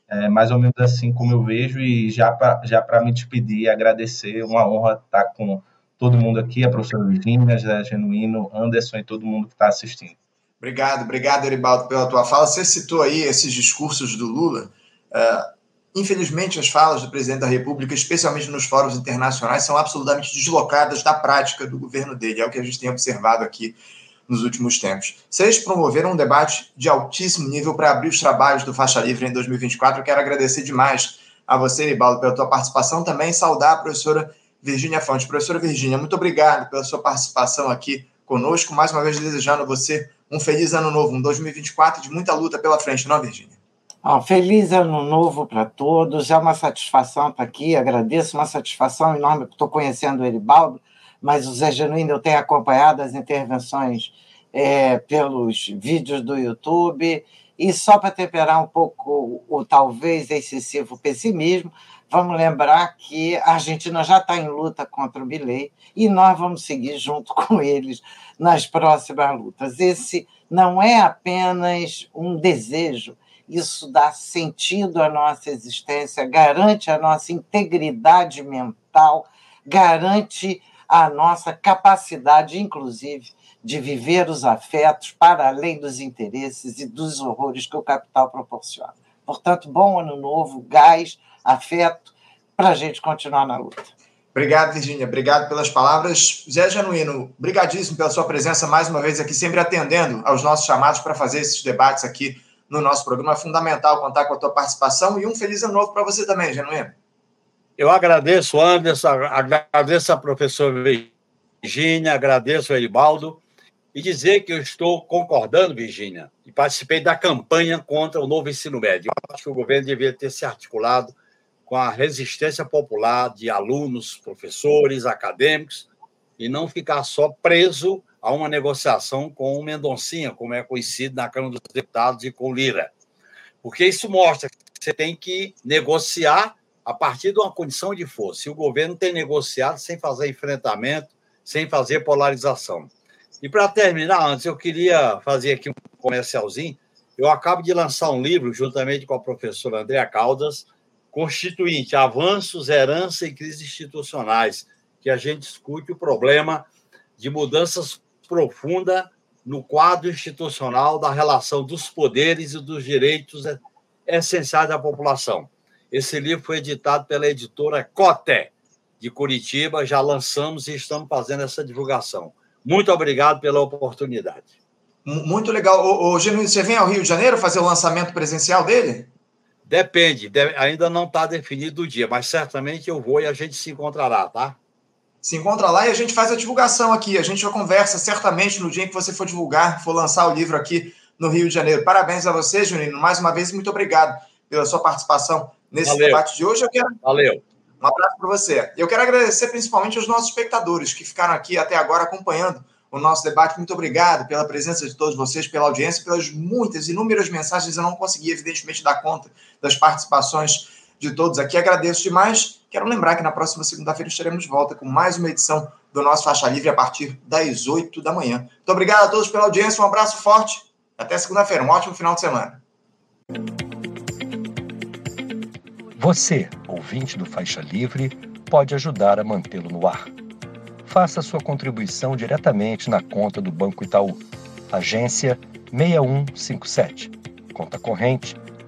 É mais ou menos assim como eu vejo, e já para já me despedir, agradecer, uma honra estar com todo mundo aqui, a professora Virginia, José Genuíno, Anderson e todo mundo que está assistindo. Obrigado, obrigado, Eribaldo, pela tua fala. Você citou aí esses discursos do Lula. Uh, Infelizmente, as falas do presidente da República, especialmente nos fóruns internacionais, são absolutamente deslocadas da prática do governo dele. É o que a gente tem observado aqui nos últimos tempos. Vocês promoveram um debate de altíssimo nível para abrir os trabalhos do Faixa Livre em 2024. Eu quero agradecer demais a você, Ribaldo, pela tua participação. Também saudar a professora Virgínia Fontes. Professora Virgínia, muito obrigado pela sua participação aqui conosco. Mais uma vez, desejando a você um feliz ano novo, um 2024 de muita luta pela frente, não, Virgínia? Feliz ano novo para todos. É uma satisfação estar aqui. Agradeço, uma satisfação enorme. Estou conhecendo o Eribaldo, mas o Zé Genuíno eu tenho acompanhado as intervenções é, pelos vídeos do YouTube. E só para temperar um pouco o, o talvez excessivo pessimismo, vamos lembrar que a Argentina já está em luta contra o Milei e nós vamos seguir junto <laughs> com eles nas próximas lutas. Esse não é apenas um desejo isso dá sentido à nossa existência, garante a nossa integridade mental, garante a nossa capacidade, inclusive, de viver os afetos para além dos interesses e dos horrores que o capital proporciona. Portanto, bom ano novo, gás, afeto, para a gente continuar na luta. Obrigado, Virginia. Obrigado pelas palavras. Zé Genuíno, brigadíssimo pela sua presença mais uma vez aqui, sempre atendendo aos nossos chamados para fazer esses debates aqui no nosso programa. É fundamental contar com a tua participação e um feliz ano novo para você também, Genuíno. Eu agradeço, Anderson, agradeço a professora Virgínia, agradeço o Eribaldo e dizer que eu estou concordando, Virgínia, e participei da campanha contra o novo ensino médio. Eu acho que o governo deveria ter se articulado com a resistência popular de alunos, professores, acadêmicos, e não ficar só preso a uma negociação com o Mendoncinha, como é conhecido na Câmara dos Deputados, e com Lira. Porque isso mostra que você tem que negociar a partir de uma condição de força. E o governo tem negociado sem fazer enfrentamento, sem fazer polarização. E para terminar, antes, eu queria fazer aqui um comercialzinho. Eu acabo de lançar um livro, juntamente com a professora Andréa Caldas, constituinte Avanços, Herança e Crises Institucionais, que a gente discute o problema de mudanças profundas no quadro institucional da relação dos poderes e dos direitos essenciais da população. Esse livro foi editado pela editora Coté, de Curitiba, já lançamos e estamos fazendo essa divulgação. Muito obrigado pela oportunidade. Muito legal. O, o Genuíno, você vem ao Rio de Janeiro fazer o lançamento presencial dele? Depende, ainda não está definido o dia, mas certamente eu vou e a gente se encontrará, tá? Se encontra lá e a gente faz a divulgação aqui. A gente já conversa certamente no dia em que você for divulgar, for lançar o livro aqui no Rio de Janeiro. Parabéns a você, Junino. Mais uma vez, muito obrigado pela sua participação nesse Valeu. debate de hoje. Eu quero... Valeu. Um abraço para você. Eu quero agradecer principalmente aos nossos espectadores que ficaram aqui até agora acompanhando o nosso debate. Muito obrigado pela presença de todos vocês, pela audiência, pelas muitas, inúmeras mensagens. Eu não consegui, evidentemente, dar conta das participações de todos aqui. Agradeço demais. Quero lembrar que na próxima segunda-feira estaremos de volta com mais uma edição do nosso Faixa Livre a partir das 8 da manhã. Muito obrigado a todos pela audiência. Um abraço forte. Até segunda-feira. Um ótimo final de semana. Você, ouvinte do Faixa Livre, pode ajudar a mantê-lo no ar. Faça sua contribuição diretamente na conta do Banco Itaú, agência 6157, conta corrente